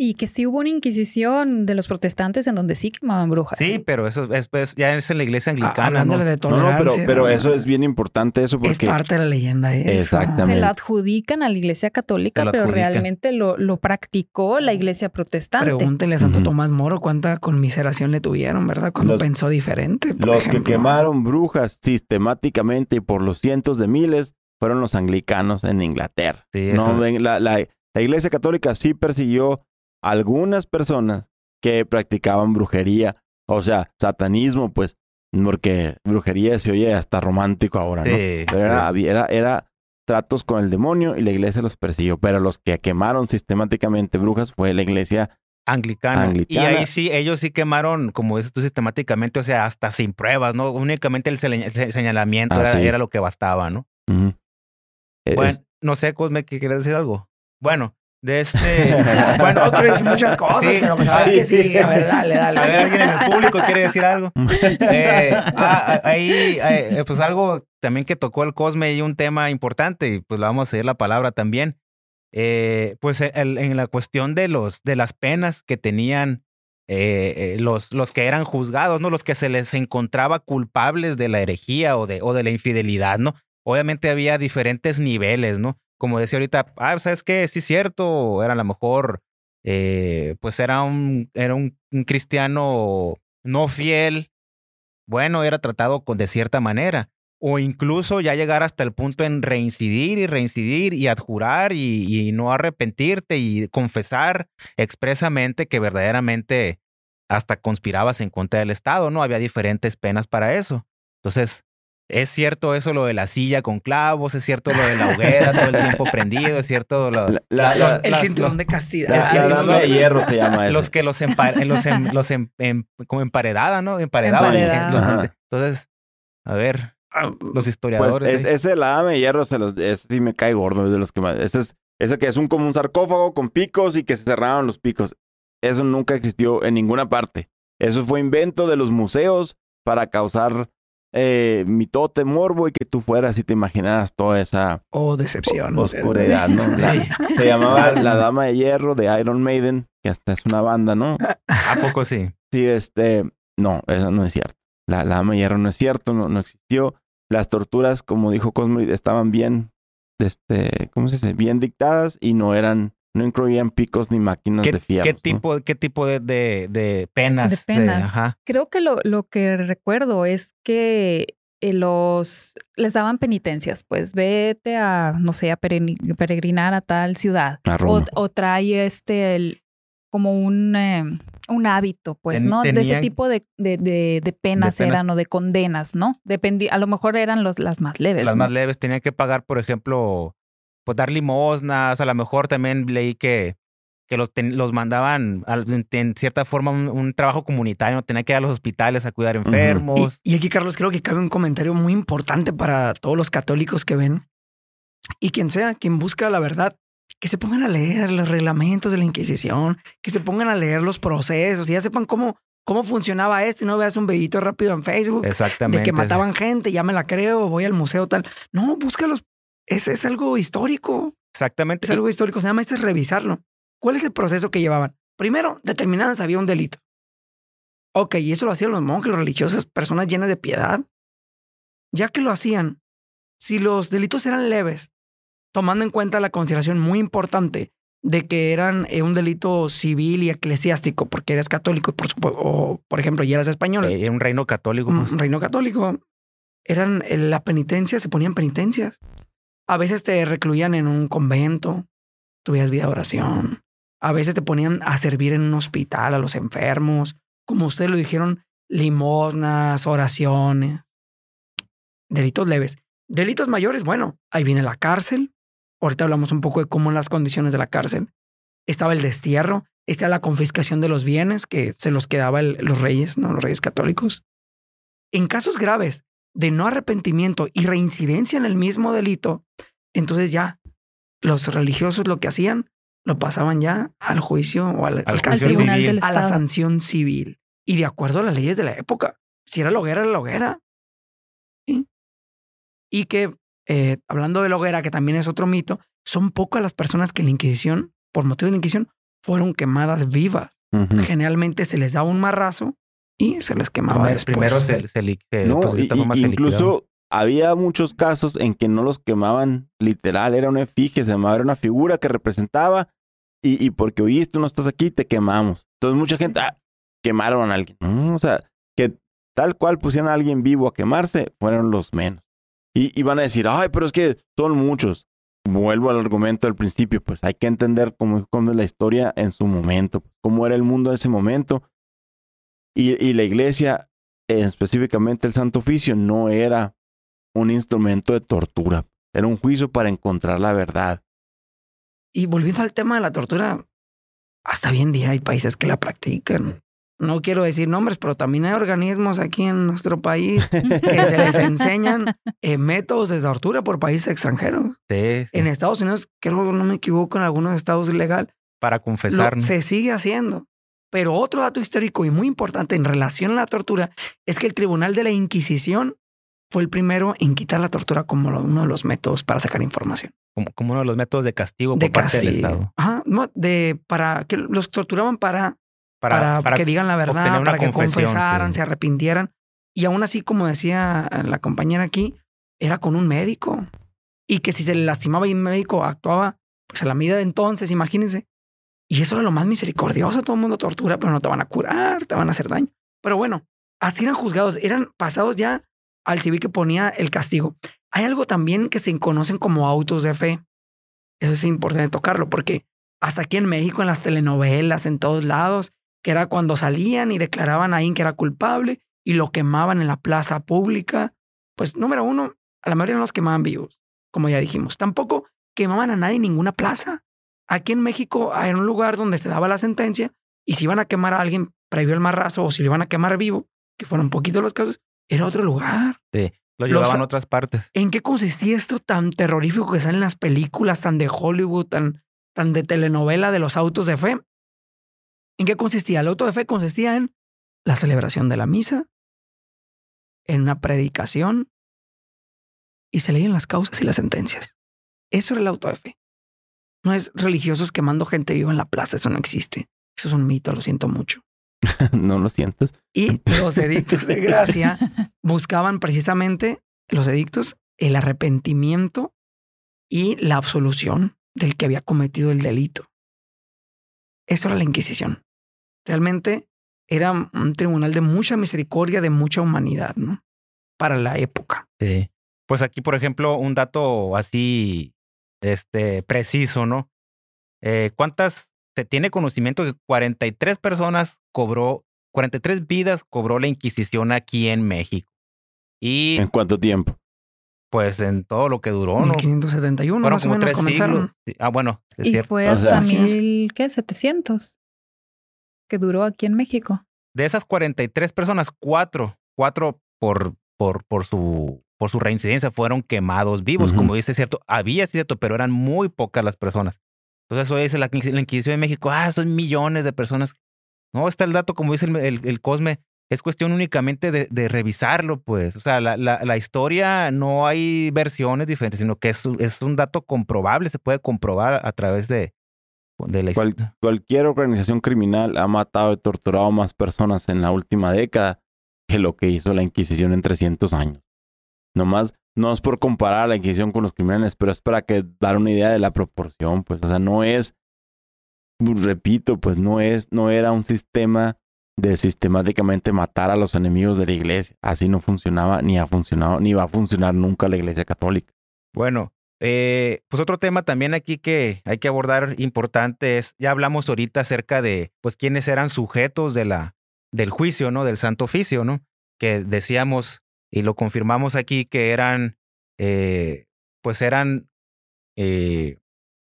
Y que sí hubo una inquisición de los protestantes en donde sí quemaban brujas. Sí, pero eso es, pues, ya es en la iglesia anglicana. ¿no? De no, no, pero, pero eso es bien importante, eso porque... Es parte de la leyenda eso. Exactamente. Se la adjudican a la iglesia católica, pero realmente lo, lo, practicó la iglesia protestante. Pregúntenle a Santo Tomás Moro cuánta conmiseración le tuvieron, ¿verdad? Cuando pensó diferente. Los que quemaron brujas sistemáticamente y por los cientos de miles fueron los anglicanos en Inglaterra. Sí, no, la, la, la iglesia católica sí persiguió algunas personas que practicaban brujería, o sea, satanismo, pues, porque brujería se oye hasta romántico ahora, ¿no? Pero era, era, tratos con el demonio y la iglesia los persiguió, pero los que quemaron sistemáticamente brujas fue la iglesia anglicana. Y ahí sí, ellos sí quemaron, como dices tú, sistemáticamente, o sea, hasta sin pruebas, ¿no? Únicamente el, señalamiento ah, era, lo que bastaba, ¿no? Bueno, no sé, Cosme, ¿quieres decir algo? Bueno, de este. (laughs) bueno, quiero decir muchas cosas, pero pues que sí. A ver, dale, dale. A ver, alguien en el público quiere decir algo. (laughs) Eh, ah, ahí, eh, pues algo también que tocó el Cosme y un tema importante, y pues le vamos a seguir la palabra también. Eh, pues en la cuestión de los de las penas que tenían los, los que eran juzgados, ¿no? Los que se les encontraba culpables de la herejía o de, o de la infidelidad, ¿no? Obviamente había diferentes niveles, ¿no? Como decía ahorita, ah, ¿sabes qué? Sí, cierto, era a lo mejor, eh, pues era un, era un, cristiano no fiel, bueno, era tratado de cierta manera, o incluso ya llegar hasta el punto en reincidir y reincidir y adjurar y, no arrepentirte y confesar expresamente que verdaderamente hasta conspirabas en contra del Estado, ¿no? Había diferentes penas para eso. Entonces, es cierto eso lo de la silla con clavos, es cierto lo de la hoguera todo el tiempo (laughs) prendido, es cierto lo, el cinturón de castidad. El cinturón de hierro se llama eso. Los que los, los, (laughs) los como emparedada, ¿no? Emparedaban. Entonces, a ver, Ah, los historiadores. Pues ese la de hierro, se los, ese sí me cae gordo, es de los que más. Ese es, ese que es un como un sarcófago con picos y que se cerraron los picos. Eso nunca existió en ninguna parte. Eso fue invento de los museos para causar eh, mitote, morbo y que tú fueras y te imaginaras toda esa oh, decepción, oscuridad, ¿no? (laughs) Se llamaba La Dama de Hierro de Iron Maiden, que hasta es una banda, ¿no? ¿A poco sí? Sí, este, no, eso no es cierto. La, la dama de hierro no es cierto, no, no existió. Las torturas, como dijo Cosmo, estaban bien, este, ¿cómo se dice? Bien dictadas y no eran, no incluían picos ni máquinas de fierro. ¿Qué tipo, qué tipo de, de, penas? De penas. Creo que lo, lo que recuerdo es que eh, los les daban penitencias, pues vete a, no sé, a peregrinar a tal ciudad. O, o, trae este el, como un, em, un hábito, pues, ¿no? de ese tipo de, de, penas eran o de condenas, ¿no? Dependía, a lo mejor eran los, las más leves. Las más leves tenían que pagar, por ejemplo, pues dar limosnas, a lo mejor también leí que, que los, los mandaban en cierta forma un, trabajo comunitario, tenían que ir a los hospitales a cuidar enfermos. y, aquí, Carlos, creo que cabe un comentario muy importante para todos los católicos que ven y quien sea, quien busca la verdad que se pongan a leer los reglamentos de la Inquisición, que se pongan a leer los procesos y ya sepan cómo, cómo funcionaba esto y no veas un bellito rápido en Facebook Exactamente. de que mataban gente, ya me la creo, voy al museo tal. No, búscalos. Es, es algo histórico. Exactamente. Es algo histórico. Nada más es revisarlo. ¿Cuál es el proceso que llevaban? Primero, determinaban si había un delito. Ok, y eso lo hacían los monjes, los religiosos, personas llenas de piedad. Ya que lo hacían, si los delitos eran leves, tomando en cuenta la consideración muy importante de que eran eh, un delito civil y eclesiástico, porque eres católico, por o por ejemplo, y eras español. Eh, era un reino católico. Un pues. reino católico. Eran eh, la penitencia, se ponían penitencias. A veces te recluían en un convento, tuvieras vida de oración. A veces te ponían a servir en un hospital a los enfermos. Como ustedes lo dijeron, limosnas, oraciones. Delitos leves. Delitos mayores, bueno, ahí viene la cárcel, Ahorita hablamos un poco de cómo las condiciones de la cárcel. Estaba el destierro, está la confiscación de los bienes que se los quedaba los reyes, ¿no? Los reyes católicos. En casos graves de no arrepentimiento y reincidencia en el mismo delito, entonces ya los religiosos lo que hacían, lo pasaban ya al juicio o al, tribunal a la sanción civil. Y de acuerdo a las leyes de la época. Si era la hoguera, era la hoguera. Y que eh, hablando de la hoguera, que también es otro mito, son pocas las personas que en la Inquisición, por motivo de la Inquisición, fueron quemadas vivas. Generalmente se les daba un marrazo y se les quemaba después. Primero se, pues, incluso había muchos casos en que no los quemaban literal, era una efigie, se llamaba, era una figura que representaba y, y porque oíste, no estás aquí, te quemamos. Entonces mucha gente, ah, quemaron a alguien. o sea, que tal cual pusieron a alguien vivo a quemarse, fueron los menos. Y, van a decir, ay, pero es que son muchos. Vuelvo al argumento del principio, pues hay que entender cómo, cómo es la historia en su momento, cómo era el mundo en ese momento. Y, y la iglesia, específicamente el Santo Oficio, no era un instrumento de tortura, era un juicio para encontrar la verdad. Y volviendo al tema de la tortura, hasta hoy en día hay países que la practican no quiero decir nombres, pero también hay organismos aquí en nuestro país que se les enseñan (laughs) eh, métodos de tortura por países extranjeros. Sí, En Estados Unidos, creo que no me equivoco, en algunos estados ilegal. Para confesar. Se sigue haciendo. Pero otro dato histórico y muy importante en relación a la tortura es que el Tribunal de la Inquisición fue el primero en quitar la tortura como uno de los métodos para sacar información. Como, como uno de los métodos de castigo por parte del Estado. Ajá, de, para que los torturaban para para, que digan la verdad, para que confesaran, se arrepintieran. Y aún así, como decía la compañera aquí, era con un médico. Y que si se le lastimaba y un médico actuaba pues a la medida de entonces, imagínense. Y eso era lo más misericordioso. Todo el mundo tortura, pero no te van a curar, te van a hacer daño. Pero bueno, así eran juzgados, eran pasados ya al civil que ponía el castigo. Hay algo también que se conocen como autos de fe. Eso es importante tocarlo porque hasta aquí en México, en las telenovelas, en todos lados, que era cuando salían y declaraban a alguien que era culpable y lo quemaban en la plaza pública. Pues número uno, a la mayoría no los quemaban vivos, como ya dijimos. Tampoco quemaban a nadie en ninguna plaza. Aquí en México hay un lugar donde se daba la sentencia y si iban a quemar a alguien previo al marrazo o si lo iban a quemar vivo, que fueron poquitos los casos, era otro lugar. Sí, lo llevaban a otras partes. ¿En qué consistía esto tan terrorífico que salen en las películas, tan de Hollywood, tan, tan de telenovela de los autos de fe? ¿En qué consistía? El auto de fe consistía en la celebración de la misa, en una predicación y se leían las causas y las sentencias. Eso era el auto de fe. No es religiosos quemando gente viva en la plaza, eso no existe. Eso es un mito, lo siento mucho. (laughs) no lo sientes. Y (laughs) los edictos de gracia (laughs) buscaban precisamente, los edictos, el arrepentimiento y la absolución del que había cometido el delito. Eso era la Inquisición. Realmente era un tribunal de mucha misericordia, de mucha humanidad, ¿no? Para la época. Sí. Pues aquí, por ejemplo, un dato así, este, preciso, ¿no? Eh, ¿Cuántas se tiene conocimiento que 43 personas cobró, 43 vidas cobró la Inquisición aquí en México. Y, ¿En cuánto tiempo? Pues en todo lo que duró, ¿no? 1571, Fueron más o menos comenzaron. Ah, bueno, es y fue hasta mil, ¿qué? 700 que duró aquí en México. De esas 43 personas, cuatro, cuatro por, por, por su por su reincidencia fueron quemados vivos, como dice cierto, había cierto, pero eran muy pocas las personas. Entonces eso dice la, la, Inquisición de México, ah, son millones de personas. No, está el dato, como dice el, el, Cosme, es cuestión únicamente de, de, revisarlo, pues. O sea, la, la, la, historia no hay versiones diferentes, sino que es, es un dato comprobable, se puede comprobar a través de, de la historia. cualquier organización criminal ha matado y torturado más personas en la última década que lo que hizo la Inquisición en 300 años. Nomás no es por comparar la Inquisición con los criminales, pero es para que dar una idea de la proporción, pues, o sea, no es, repito, pues no es, no era un sistema de sistemáticamente matar a los enemigos de la iglesia. Así no funcionaba, ni ha funcionado, ni va a funcionar nunca la iglesia católica. Bueno, eh, pues otro tema también aquí que hay que abordar importante es, ya hablamos ahorita acerca de, pues, quiénes eran sujetos de la, del juicio, ¿no? Del santo oficio, ¿no? Que decíamos y lo confirmamos aquí que eran, eh, pues eran eh,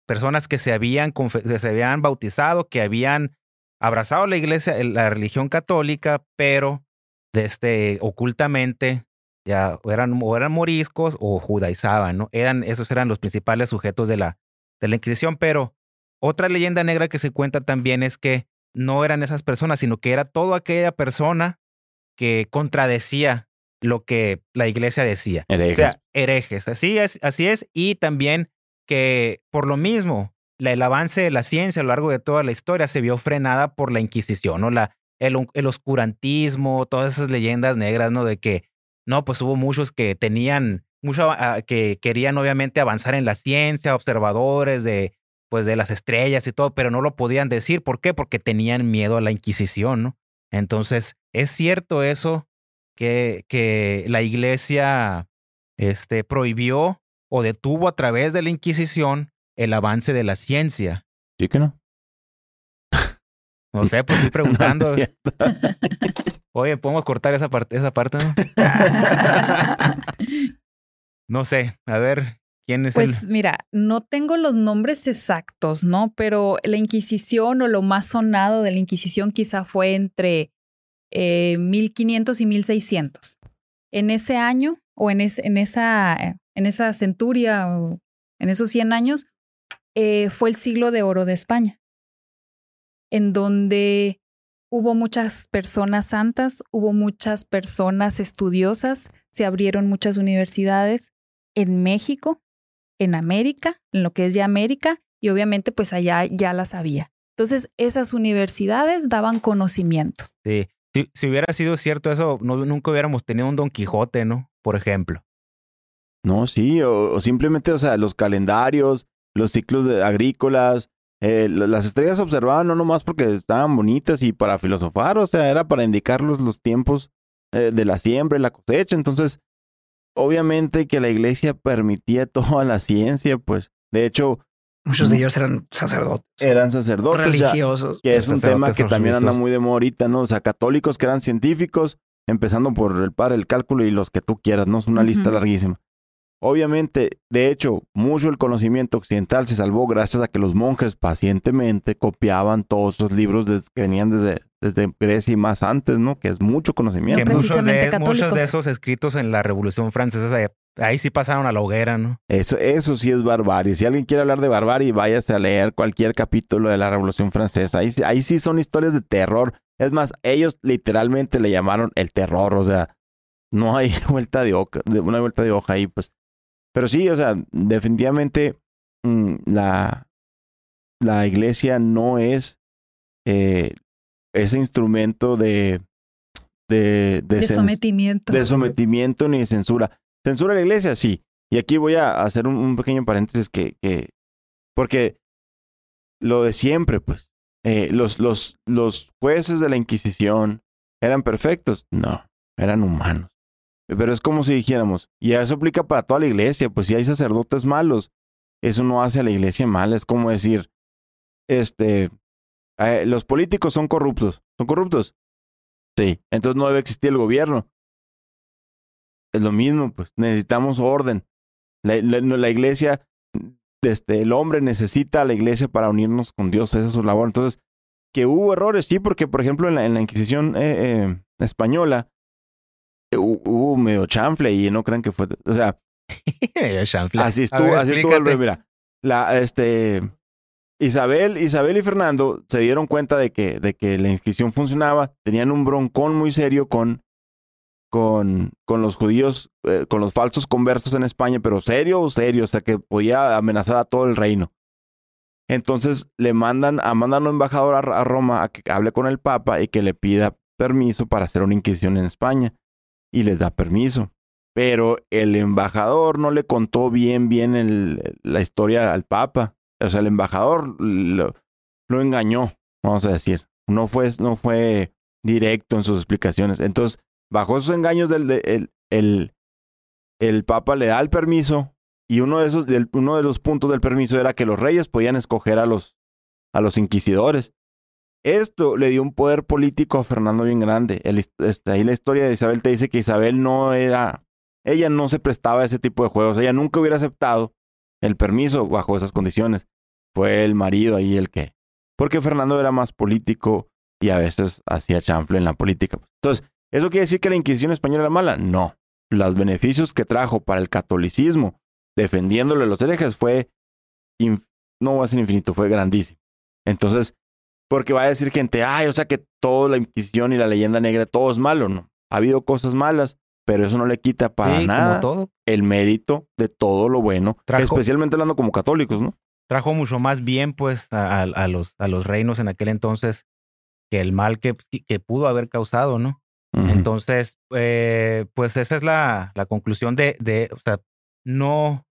personas que se habían, se habían bautizado, que habían abrazado la iglesia, la religión católica, pero este, ocultamente ya eran, o eran moriscos o judaizaban, ¿no? Eran, esos eran los principales sujetos de la, de la Inquisición, pero otra leyenda negra que se cuenta también es que no eran esas personas, sino que era toda aquella persona que contradecía lo que la iglesia decía. Herejes. O sea, herejes. Así es, así es. Y también que por lo mismo, el avance de la ciencia a lo largo de toda la historia se vio frenada por la Inquisición, ¿no? La, el, el oscurantismo, todas esas leyendas negras, ¿no? De que, no, pues hubo muchos que tenían, mucho, ah, que querían obviamente avanzar en la ciencia, observadores de, pues de las estrellas y todo, pero no lo podían decir. ¿Por qué? Porque tenían miedo a la Inquisición, ¿no? Entonces, es cierto eso que, que la iglesia este, prohibió o detuvo a través de la Inquisición el avance de la ciencia. ¿Sí que no? No sé, pues estoy (laughs) preguntando. (laughs) Oye, ¿podemos cortar esa parte, esa parte, no? (laughs) no sé, a ver, ¿quién es pues, mira, no tengo los nombres exactos, ¿no? Pero la Inquisición o lo más sonado de la Inquisición quizá fue entre 1500 eh, y 1600. En ese año o en, en, esa, en esa centuria en esos 100 años eh, fue el siglo de oro de España, en donde hubo muchas personas santas, hubo muchas personas estudiosas, se abrieron muchas universidades en México, en América, en lo que es ya América, y obviamente pues allá ya las había. Entonces, esas universidades daban conocimiento. Sí, si, hubiera sido cierto eso, nunca hubiéramos tenido un Don Quijote, ¿no? Por ejemplo. No, sí, o, simplemente, o sea, los calendarios, los ciclos agrícolas, eh, las estrellas se observaban no nomás porque estaban bonitas y para filosofar, o sea, era para indicarlos los tiempos eh, de la siembra y la cosecha. Entonces, obviamente que la iglesia permitía (laughs) toda la ciencia, pues. De hecho, Muchos de ellos eran sacerdotes. Eran sacerdotes. Religiosos. que es un tema que también anda muy de moda ahorita, ¿no? O sea, católicos que eran científicos, empezando por el padre el cálculo y los que tú quieras, ¿no? Es una lista larguísima. Obviamente, de hecho, mucho el conocimiento occidental se salvó gracias a que los monjes pacientemente copiaban todos esos libros que venían desde, desde Grecia y más antes, ¿no? Que es mucho conocimiento. muchos de, muchos de esos escritos en la Revolución Francesa Ahí sí pasaron a la hoguera, ¿no? Eso, eso sí es barbarie. Si alguien quiere hablar de barbarie, váyase a leer cualquier capítulo de la Revolución Francesa. Ahí, ahí sí son historias de terror. Es más, ellos literalmente le llamaron el terror. O sea, no hay (laughs) vuelta de hoja, una vuelta de hoja ahí, pues. Pero sí, o sea, definitivamente mm, la, la iglesia no es eh, ese instrumento de, de, de, sometimiento. De sometimiento ni de censura. ¿Censura la iglesia? Sí. Y aquí voy a hacer un, pequeño paréntesis que, que, porque lo de siempre, pues, eh, los, los, los jueces de la Inquisición eran perfectos. No, eran humanos. Pero es como si dijéramos, y eso aplica para toda la iglesia, pues si hay sacerdotes malos, eso no hace a la iglesia mala. Es como decir, este, eh, los políticos son corruptos. ¿Son corruptos? Sí. Entonces no debe existir el gobierno es lo mismo, pues necesitamos orden. La, la, iglesia, este, el hombre necesita a la iglesia para unirnos con Dios, esa es su labor. Entonces, que hubo errores, sí, porque por ejemplo en la, en la Inquisición eh, eh, española eh, hubo medio chanfle y no crean que fue, o sea, (laughs) así estuvo, así estuvo el mira, la, este, Isabel, Isabel y Fernando se dieron cuenta de que, de que la Inquisición funcionaba, tenían un broncón muy serio con con, con los judíos, eh, con los falsos conversos en España, pero serio, serio, o sea que podía amenazar a todo el reino. Entonces le mandan a mandan a un embajador a, Roma a que hable con el Papa y que le pida permiso para hacer una inquisición en España. Y les da permiso. Pero el embajador no le contó bien, bien el, la historia al Papa. O sea, el embajador lo, lo engañó, vamos a decir. No fue, no fue directo en sus explicaciones. Entonces, bajo esos engaños del el, el, el, Papa le da el permiso y uno de esos uno de los puntos del permiso era que los reyes podían escoger a los a los inquisidores. Esto le dio un poder político a Fernando bien grande. Este, ahí la historia de Isabel te dice que Isabel no era, ella no se prestaba a ese tipo de juegos, ella nunca hubiera aceptado el permiso bajo esas condiciones. Fue el marido ahí el que, porque Fernando era más político y a veces hacía chanfle en la política. Entonces, ¿Eso quiere decir que la Inquisición española era mala? No. Los beneficios que trajo para el catolicismo, defendiéndole a los herejes, fue, no va a ser infinito, fue grandísimo. Entonces, porque va a decir gente, ay, o sea que toda la Inquisición y la leyenda negra, todo es malo, ¿no? Ha habido cosas malas, pero eso no le quita para nada el mérito de todo lo bueno, especialmente hablando como católicos, ¿no? Trajo mucho más bien, pues, a, los, a los reinos en aquel entonces que el mal que, que pudo haber causado, ¿no? Entonces, eh, pues esa es la, la conclusión de, de, o sea, no,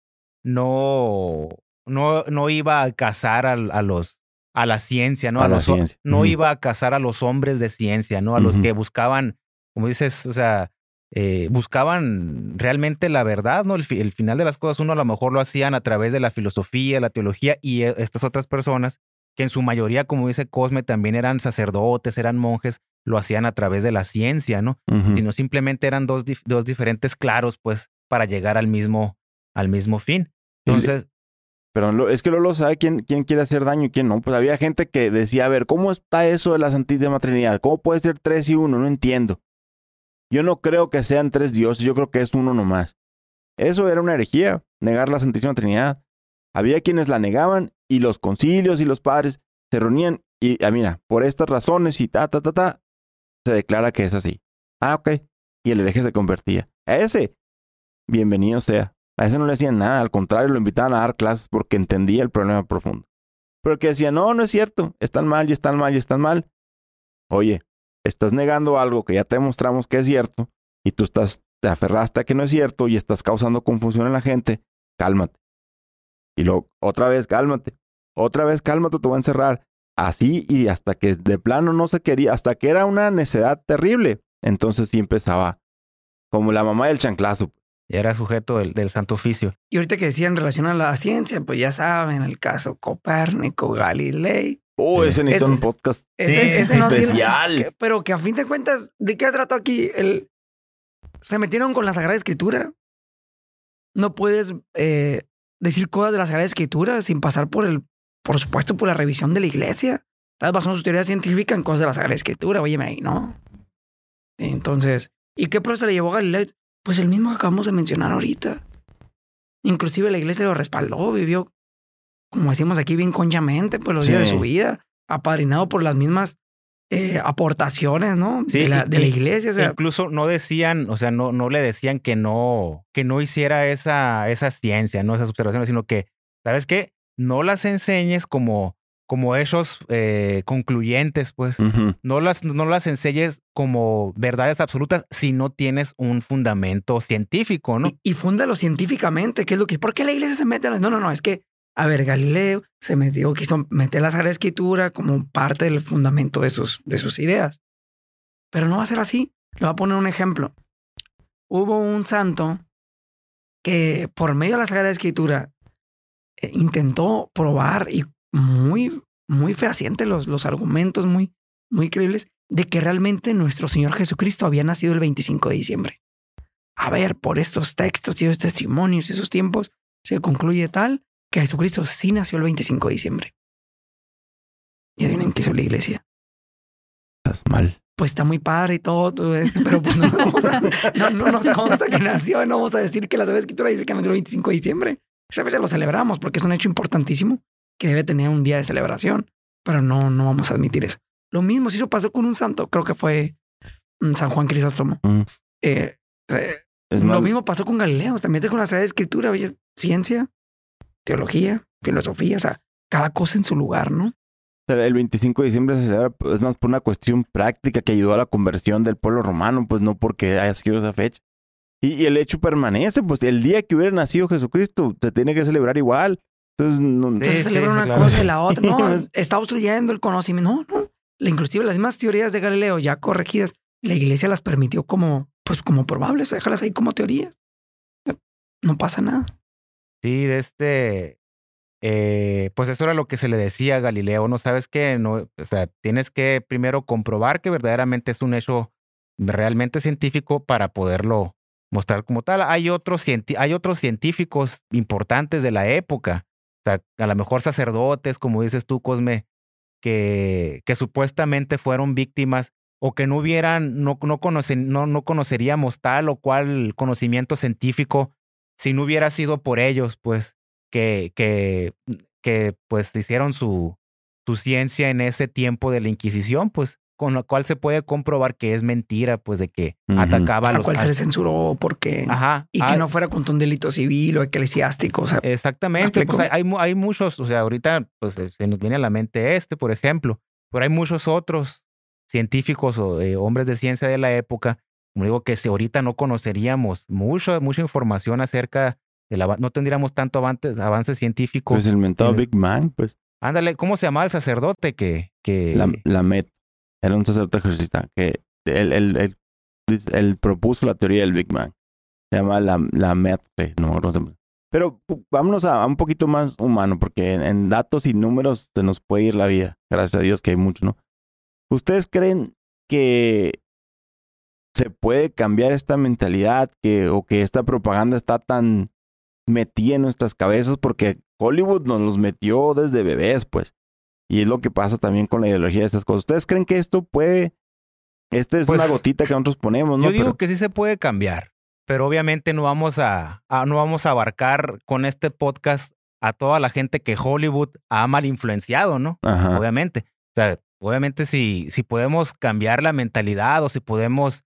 no, no, no iba a casar a, a los, a la ciencia, ¿no? A, la ciencia. No iba a casar a los hombres de ciencia, ¿no? A los que buscaban, como dices, o sea, eh, buscaban realmente la verdad, ¿no? El, el, final de las cosas uno a lo mejor lo hacían a través de la filosofía, la teología y eh, estas otras personas que en su mayoría, como dice Cosme, también eran sacerdotes, eran monjes, lo hacían a través de la ciencia, ¿no? Sino simplemente eran dos, dos diferentes claros, pues, para llegar al mismo, al mismo fin. Entonces... Pero es que Lolo sabe quién, quién quiere hacer daño y quién no. Pues había gente que decía, a ver, ¿cómo está eso de la Santísima Trinidad? ¿Cómo puede ser tres y uno? No entiendo. Yo no creo que sean tres dioses, yo creo que es uno nomás. Eso era una herejía, negar la Santísima Trinidad. Había quienes la negaban y los concilios y los padres se reunían y, ah, mira, por estas razones y ta, ta, ta, ta, se declara que es así. Ah, ok. Y el hereje se convertía. A ese, bienvenido sea. A ese no le decían nada, al contrario, lo invitaban a dar clases porque entendía el problema profundo. Pero que decía, no, no es cierto, están mal y están mal y están mal. Oye, estás negando algo que ya te demostramos que es cierto y tú estás, te aferraste a que no es cierto y estás causando confusión en la gente, cálmate. Y luego, otra vez, cálmate. Otra vez, cálmate, te voy a encerrar así y hasta que de plano no se quería, hasta que era una necedad terrible. Entonces sí empezaba como la mamá del chanclazo. era sujeto del, Santo Oficio. Y ahorita que decían en relación a la ciencia, pues ya saben, el caso Copérnico, Galilei. Oh, ese necesita un podcast especial. pero que a fin de cuentas, ¿de qué trato aquí? El, se metieron con la Sagrada Escritura. No puedes eh, decir cosas de la Sagrada Escritura sin pasar por el, por supuesto, por la revisión de la iglesia. Estás basando su teoría científica en cosas de la Sagrada Escritura, óyeme ahí, ¿no? Entonces, ¿y qué proceso le llevó a Galileo? Pues el mismo que acabamos de mencionar ahorita. Inclusive la iglesia lo respaldó, vivió, como decimos aquí, bien conchamente, pues los días de su vida, apadrinado por las mismas eh, aportaciones, ¿no? de, la, de la, iglesia. O sea, incluso no decían, o sea, no, no le decían que no, que no hiciera esa, esa ciencia, ¿no? Esas observaciones, sino que, ¿sabes qué? No las enseñes como como esos eh, concluyentes, pues. no, las, no las enseñes como verdades absolutas si no tienes un fundamento científico, ¿no? Y, y fúndalo científicamente, ¿qué es lo que... ¿Por qué la iglesia se mete a las... No, no, no, es que, a ver, Galileo se metió, quiso meter la Sagrada Escritura como parte del fundamento de sus, de sus ideas. Pero no va a ser así. Le voy a poner un ejemplo. Hubo un santo que por medio de la Sagrada Escritura eh, intentó probar y muy, muy fehaciente los, los argumentos, muy, muy creíbles, de que realmente nuestro Señor Jesucristo había nacido el 25 de diciembre. A ver, por estos textos y estos testimonios y esos tiempos, se concluye tal que Jesucristo sí nació el 25 de diciembre. Y adivinen qué hizo la iglesia. Estás mal. Pues está muy padre y todo, todo esto, pero pues no, no, nos consta que nació, no vamos a decir que la Sagrada Escritura dice que nació el 25 de diciembre. Esa fecha lo celebramos porque es un hecho importantísimo que debe tener un día de celebración, pero no, no vamos a admitir eso. Lo mismo si eso pasó con un santo, creo que fue mm, San Juan Crisóstomo. Mm. Eh, lo mismo pasó con Galileo, también con la Sagrada Escritura, ciencia, teología, filosofía, o sea, cada cosa en su lugar, ¿no? El 25 de diciembre se celebra pues, es más por una cuestión práctica que ayudó a la conversión del pueblo romano, pues no porque haya sido esa fecha. Y, y, el hecho permanece, pues el día que hubiera nacido Jesucristo se tiene que celebrar igual. Entonces, no, Entonces celebra una cosa y la (laughs) otra. No, está obstruyendo el conocimiento. No, no. Inclusive las mismas teorías de Galileo ya corregidas, la iglesia las permitió como, pues como probables, déjalas ahí como teorías. No pasa nada. Sí, de este, eh, pues eso era lo que se le decía a Galileo, ¿no? Sabes que no, o sea, tienes que primero comprobar que verdaderamente es un hecho realmente científico para poderlo mostrar como tal. Hay otros, hay otros científicos importantes de la época a lo mejor sacerdotes, como dices tú, Cosme, que, que supuestamente fueron víctimas o que no hubieran, no, no, conocen, no, no conoceríamos tal o cual conocimiento científico si no hubiera sido por ellos, pues, que, que, que pues hicieron su, su ciencia en ese tiempo de la Inquisición, pues con lo cual se puede comprobar que es mentira, pues de que atacaba a los... cual se le censuró porque... Ajá. Y que no fuera contra un delito civil o eclesiástico. O sea, exactamente. Pues hay, hay, muchos, o sea, ahorita pues se nos viene a la mente este, por ejemplo, pero hay muchos otros científicos o eh, hombres de ciencia de la época, como digo, que si ahorita no conoceríamos mucho, mucha información acerca de la... No tendríamos tanto avances, avances científicos. Pues el mentado Big Man, pues. Ándale, ¿cómo se llamaba el sacerdote que... que... La, la Met era un sacerdote ejercista que él, él, él, propuso la teoría del Big Bang. Se llama la, la no, no sé. Pero vámonos a, un poquito más humano, porque en, datos y números se nos puede ir la vida. Gracias a Dios que hay mucho, ¿no? ¿Ustedes creen que se puede cambiar esta mentalidad que, o que esta propaganda está tan metida en nuestras cabezas? Porque Hollywood nos los metió desde bebés, pues. Y es lo que pasa también con la ideología de estas cosas. ¿Ustedes creen que esto puede... Esta es una pues, gotita que nosotros ponemos, ¿no? Yo digo que sí se puede cambiar, pero obviamente no vamos a, no vamos a abarcar con este podcast a toda la gente que Hollywood ha mal influenciado, ¿no? Obviamente. O sea, obviamente si, si podemos cambiar la mentalidad o si podemos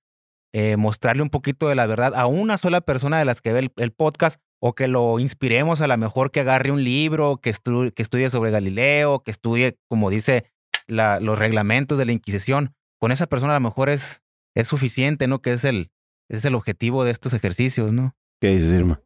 eh, mostrarle un poquito de la verdad a una sola persona de las que ve el podcast, o que lo inspiremos a lo mejor que agarre un libro, que, que estudie sobre Galileo, que estudie, como dice, la, los reglamentos de la Inquisición. Con esa persona a lo mejor es, es suficiente, ¿no? Que es el, es el objetivo de estos ejercicios, ¿no? ¿Qué dices, Irma?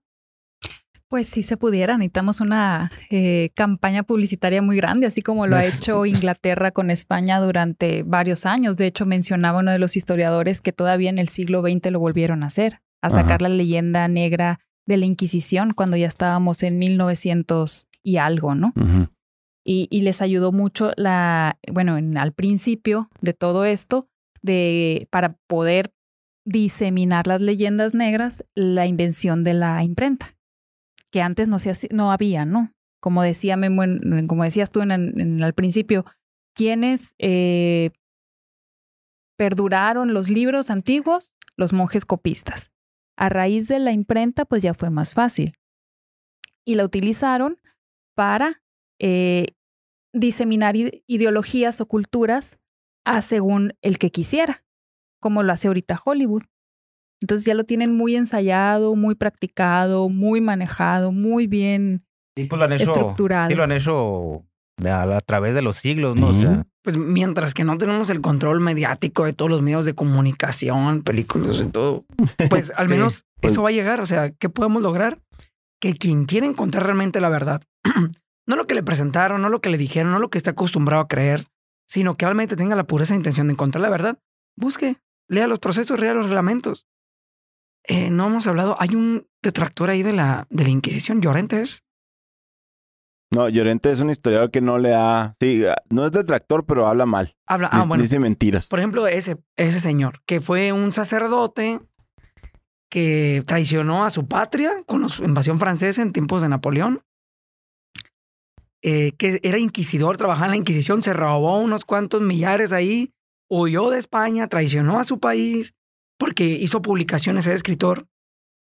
Pues si se pudiera, necesitamos una eh, campaña publicitaria muy grande, así como lo ha hecho Inglaterra con España durante varios años. De hecho, mencionaba uno de los historiadores que todavía en el siglo XX lo volvieron a hacer. a sacar la leyenda negra de la Inquisición cuando ya estábamos en 1900 y algo, ¿no? y, les ayudó mucho la, bueno, al principio de todo esto, de, para poder diseminar las leyendas negras, la invención de la imprenta, que antes no, se, no había, ¿no? Como, decía como decías tú en, al principio, quienes eh, perduraron los libros antiguos, los monjes copistas. A raíz de la imprenta, pues ya fue más fácil. Y la utilizaron para eh, diseminar ideologías o culturas a según el que quisiera, como lo hace ahorita Hollywood. Entonces ya lo tienen muy ensayado, muy practicado, muy manejado, muy bien pues lo han hecho, estructurado. Sí, lo han hecho a, través de los siglos, ¿no? O sea, pues mientras que no tenemos el control mediático de todos los medios de comunicación, películas y todo, pues al (laughs) menos pues eso va a llegar. O sea, ¿qué podemos lograr? Que quien quiera encontrar realmente la verdad, (clears throat) no lo que le presentaron, no lo que le dijeron, no lo que está acostumbrado a creer, sino que realmente tenga la pureza intención de encontrar la verdad, busque, lea los procesos, lea los reglamentos. Eh, no hemos hablado, hay un detractor ahí de la, de la Inquisición, Llorentes. No, Llorente es un historiador que no le da. Sí, no es detractor, pero habla mal. Habla, ah, bueno. Dice mentiras. Por ejemplo, ese, ese señor, que fue un sacerdote que traicionó a su patria con la invasión francesa en tiempos de Napoleón. Eh, que era inquisidor, trabajaba en la Inquisición, se robó unos cuantos millares ahí, huyó de España, traicionó a su país, porque hizo publicaciones, de escritor,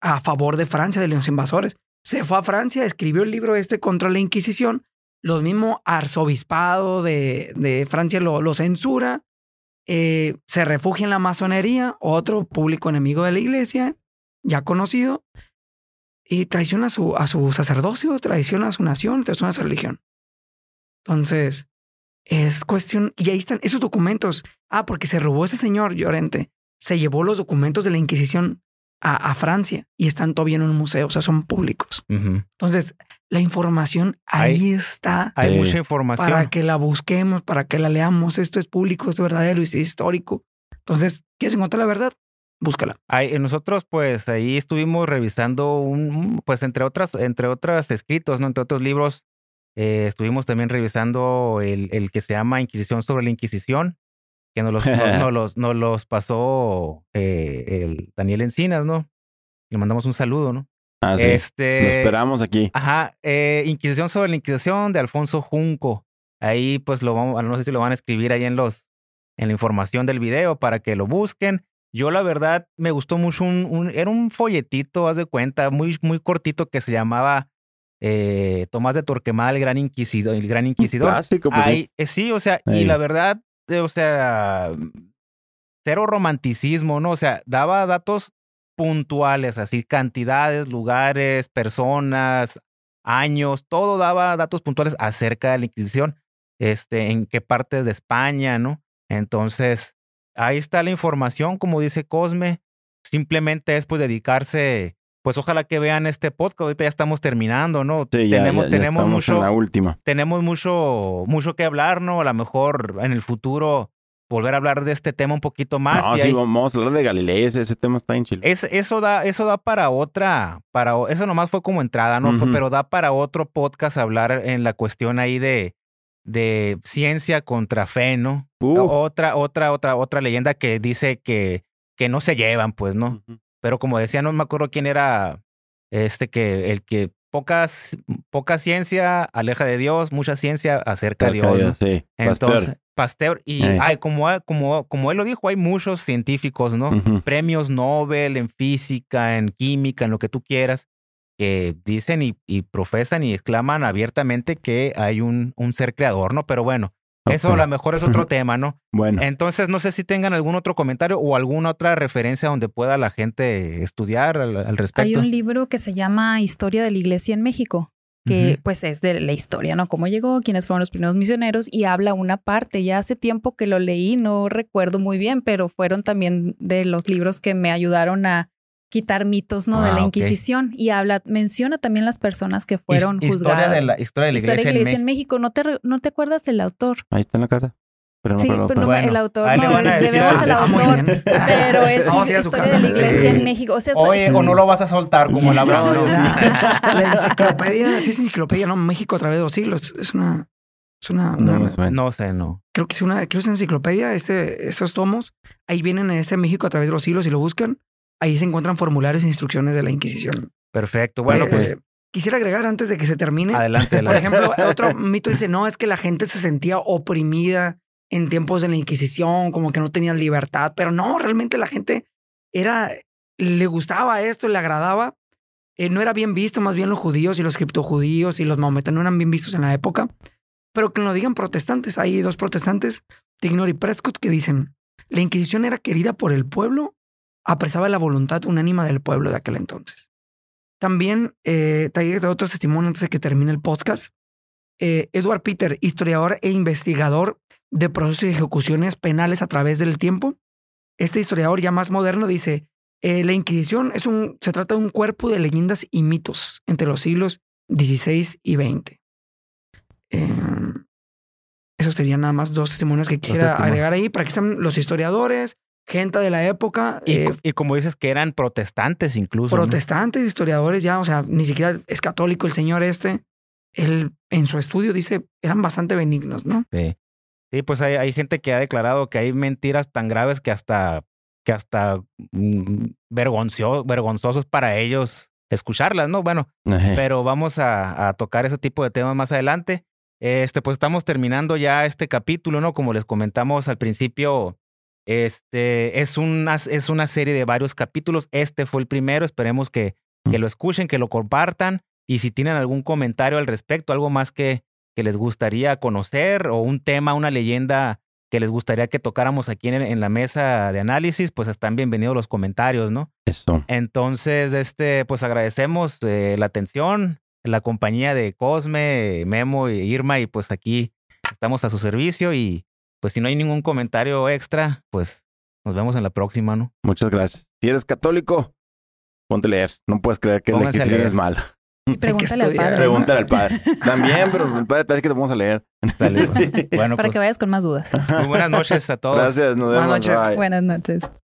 a favor de Francia, de los invasores se fue a Francia, escribió el libro este contra la Inquisición, los mismo arzobispado de, de Francia lo, lo censura, eh, se refugia en la masonería, otro público enemigo de la iglesia, ya conocido, y traiciona a su, a su sacerdocio, traiciona a su nación, traiciona a su religión. Entonces, es cuestión, y ahí están esos documentos. Ah, porque se robó ese señor Llorente, se llevó los documentos de la Inquisición a, Francia y están todavía en un museo, o sea, son públicos. Entonces, la información ahí está. Hay mucha información. Para que la busquemos, para que la leamos. Esto es público, esto es verdadero y es histórico. Entonces, ¿quieres encontrar la verdad? Búscala. Hay, nosotros, pues, ahí estuvimos revisando un, pues, entre otras, entre otros escritos, ¿no? Entre otros libros, eh, estuvimos también revisando el, el que se llama Inquisición sobre la Inquisición, que nos los, no, (laughs) los, no los pasó eh, el Daniel Encinas, ¿no? Le mandamos un saludo, ¿no? Ah, sí. Este, Lo esperamos aquí. Ajá, eh, Inquisición sobre la Inquisición de Alfonso Junco. Ahí, pues, lo vamos, no sé si lo van a escribir ahí en los, en la información del video para que lo busquen. Yo, la verdad, me gustó mucho un, un era un folletito, haz de cuenta, muy, muy cortito que se llamaba eh, Tomás de Torquemada, el gran inquisidor, el gran inquisidor. Clásico, pues, Ahí, sí, o sea, y la verdad, o sea, cero romanticismo, ¿no? O sea, daba datos puntuales, así, cantidades, lugares, personas, años, todo daba datos puntuales acerca de la Inquisición, este, en qué partes de España, ¿no? Entonces, ahí está la información, como dice Cosme, simplemente es pues dedicarse, pues ojalá que vean este podcast, ahorita ya estamos terminando, ¿no? Sí, ya, tenemos, tenemos mucho, la última. Tenemos mucho, mucho que hablar, ¿no? A lo mejor en el futuro volver a hablar de este tema un poquito más. No, sí, vamos a hablar de Galileo, ese, tema está en Chile. Es, eso, da, eso da para otra, para, eso nomás fue como entrada, ¿no? pero da para otro podcast hablar en la cuestión ahí de, de ciencia contra fe, ¿no? Uh. Otra, otra, otra, otra leyenda que dice que, que no se llevan, pues, ¿no? Pero como decía, no me acuerdo quién era este que el que pocas, poca ciencia aleja de Dios, mucha ciencia acerca de Dios. sí. Entonces, Pasteur. Y hay, como, como, como él lo dijo, hay muchos científicos, ¿no? Premios Nobel en física, en química, en lo que tú quieras, que dicen y, y profesan y exclaman abiertamente que hay un, un ser creador, ¿no? Pero bueno, eso a lo mejor es otro (laughs) tema, ¿no? Bueno. Entonces, no sé si tengan algún otro comentario o alguna otra referencia donde pueda la gente estudiar al, respecto. Hay un libro que se llama Historia de la Iglesia en México, que pues es de la historia, ¿no? Cómo llegó, quiénes fueron los primeros misioneros y habla una parte. Ya hace tiempo que lo leí, no recuerdo muy bien, pero fueron también de los libros que me ayudaron a quitar mitos ¿no? de la ah, Inquisición y habla, menciona también las personas que fueron historia juzgadas. De la, historia de la Iglesia, en, México. ¿No te, ¿No te acuerdas del autor? Ahí está en la casa. Pero no sí, pero bueno, el autor, no, le debemos el autor, pero es no, historia de la iglesia en México. O sea, Oye, o no lo vas a soltar como el Abraham. (laughs) la enciclopedia, sí es enciclopedia, ¿no? México a través de los siglos. Es una... Es una, no, no, sé, no. Creo que es una, creo que es una enciclopedia, este, esos tomos. Ahí vienen en este México a través de los siglos y lo buscan. Ahí se encuentran formularios e instrucciones de la Inquisición. Perfecto. Bueno, pues. Eh, quisiera agregar antes de que se termine. Adelante, Por ejemplo, (laughs) otro mito dice: no, es que la gente se sentía oprimida en tiempos de la Inquisición, como que no tenían libertad. Pero no, realmente la gente era. Le gustaba esto, le agradaba. Eh, no era bien visto, más bien los judíos y los criptojudíos y los maometanos no eran bien vistos en la época. Pero que lo digan protestantes. Hay dos protestantes, Tignor y Prescott, que dicen: la Inquisición era querida por el pueblo apresaba la voluntad unánima del pueblo de aquel entonces. También, eh, de otro testimonio antes de que termine el podcast. Eh, Edward Peter, historiador e investigador de procesos y ejecuciones penales a través del tiempo. Este historiador ya más moderno dice, eh, la Inquisición es un, se trata de un cuerpo de leyendas y mitos entre los siglos XVI y XX. Em, esos serían nada más dos testimonios que quisiera agregar ahí para que sean los historiadores, gente de la época. Y, eh, como dices que eran protestantes incluso. Protestantes, historiadores ya, o sea, ni siquiera es católico el señor este. Él en su estudio dice, eran bastante benignos, ¿no? Sí. Sí, pues hay, hay gente que ha declarado que hay mentiras tan graves que hasta, que hasta mm, vergonzosos para ellos escucharlas, ¿no? Bueno, pero vamos a, a, tocar ese tipo de temas más adelante. Este, pues estamos terminando ya este capítulo, ¿no? Como les comentamos al principio, este es una, es una serie de varios capítulos. Este fue el primero. Esperemos que, que lo escuchen, que lo compartan. Y si tienen algún comentario al respecto, algo más que, que les gustaría conocer o un tema, una leyenda que les gustaría que tocáramos aquí en, la mesa de análisis, pues están bienvenidos los comentarios, ¿no? Eso. Entonces, este, pues agradecemos eh, la atención, la compañía de Cosme, Memo y Irma, y pues aquí estamos a su servicio y pues si no hay ningún comentario extra, pues nos vemos en la próxima, ¿no? Muchas gracias. Si eres católico, ponte a leer. No puedes creer que la Inquisición es mala. (laughs) pregúntale al padre. Pregúntale al padre. También, pero el padre te dice que te vamos a leer. (laughs) bueno, Para que pues. vayas con más dudas. Muy buenas noches a todos. Gracias. Nos vemos. Buenas noches. Buenas noches.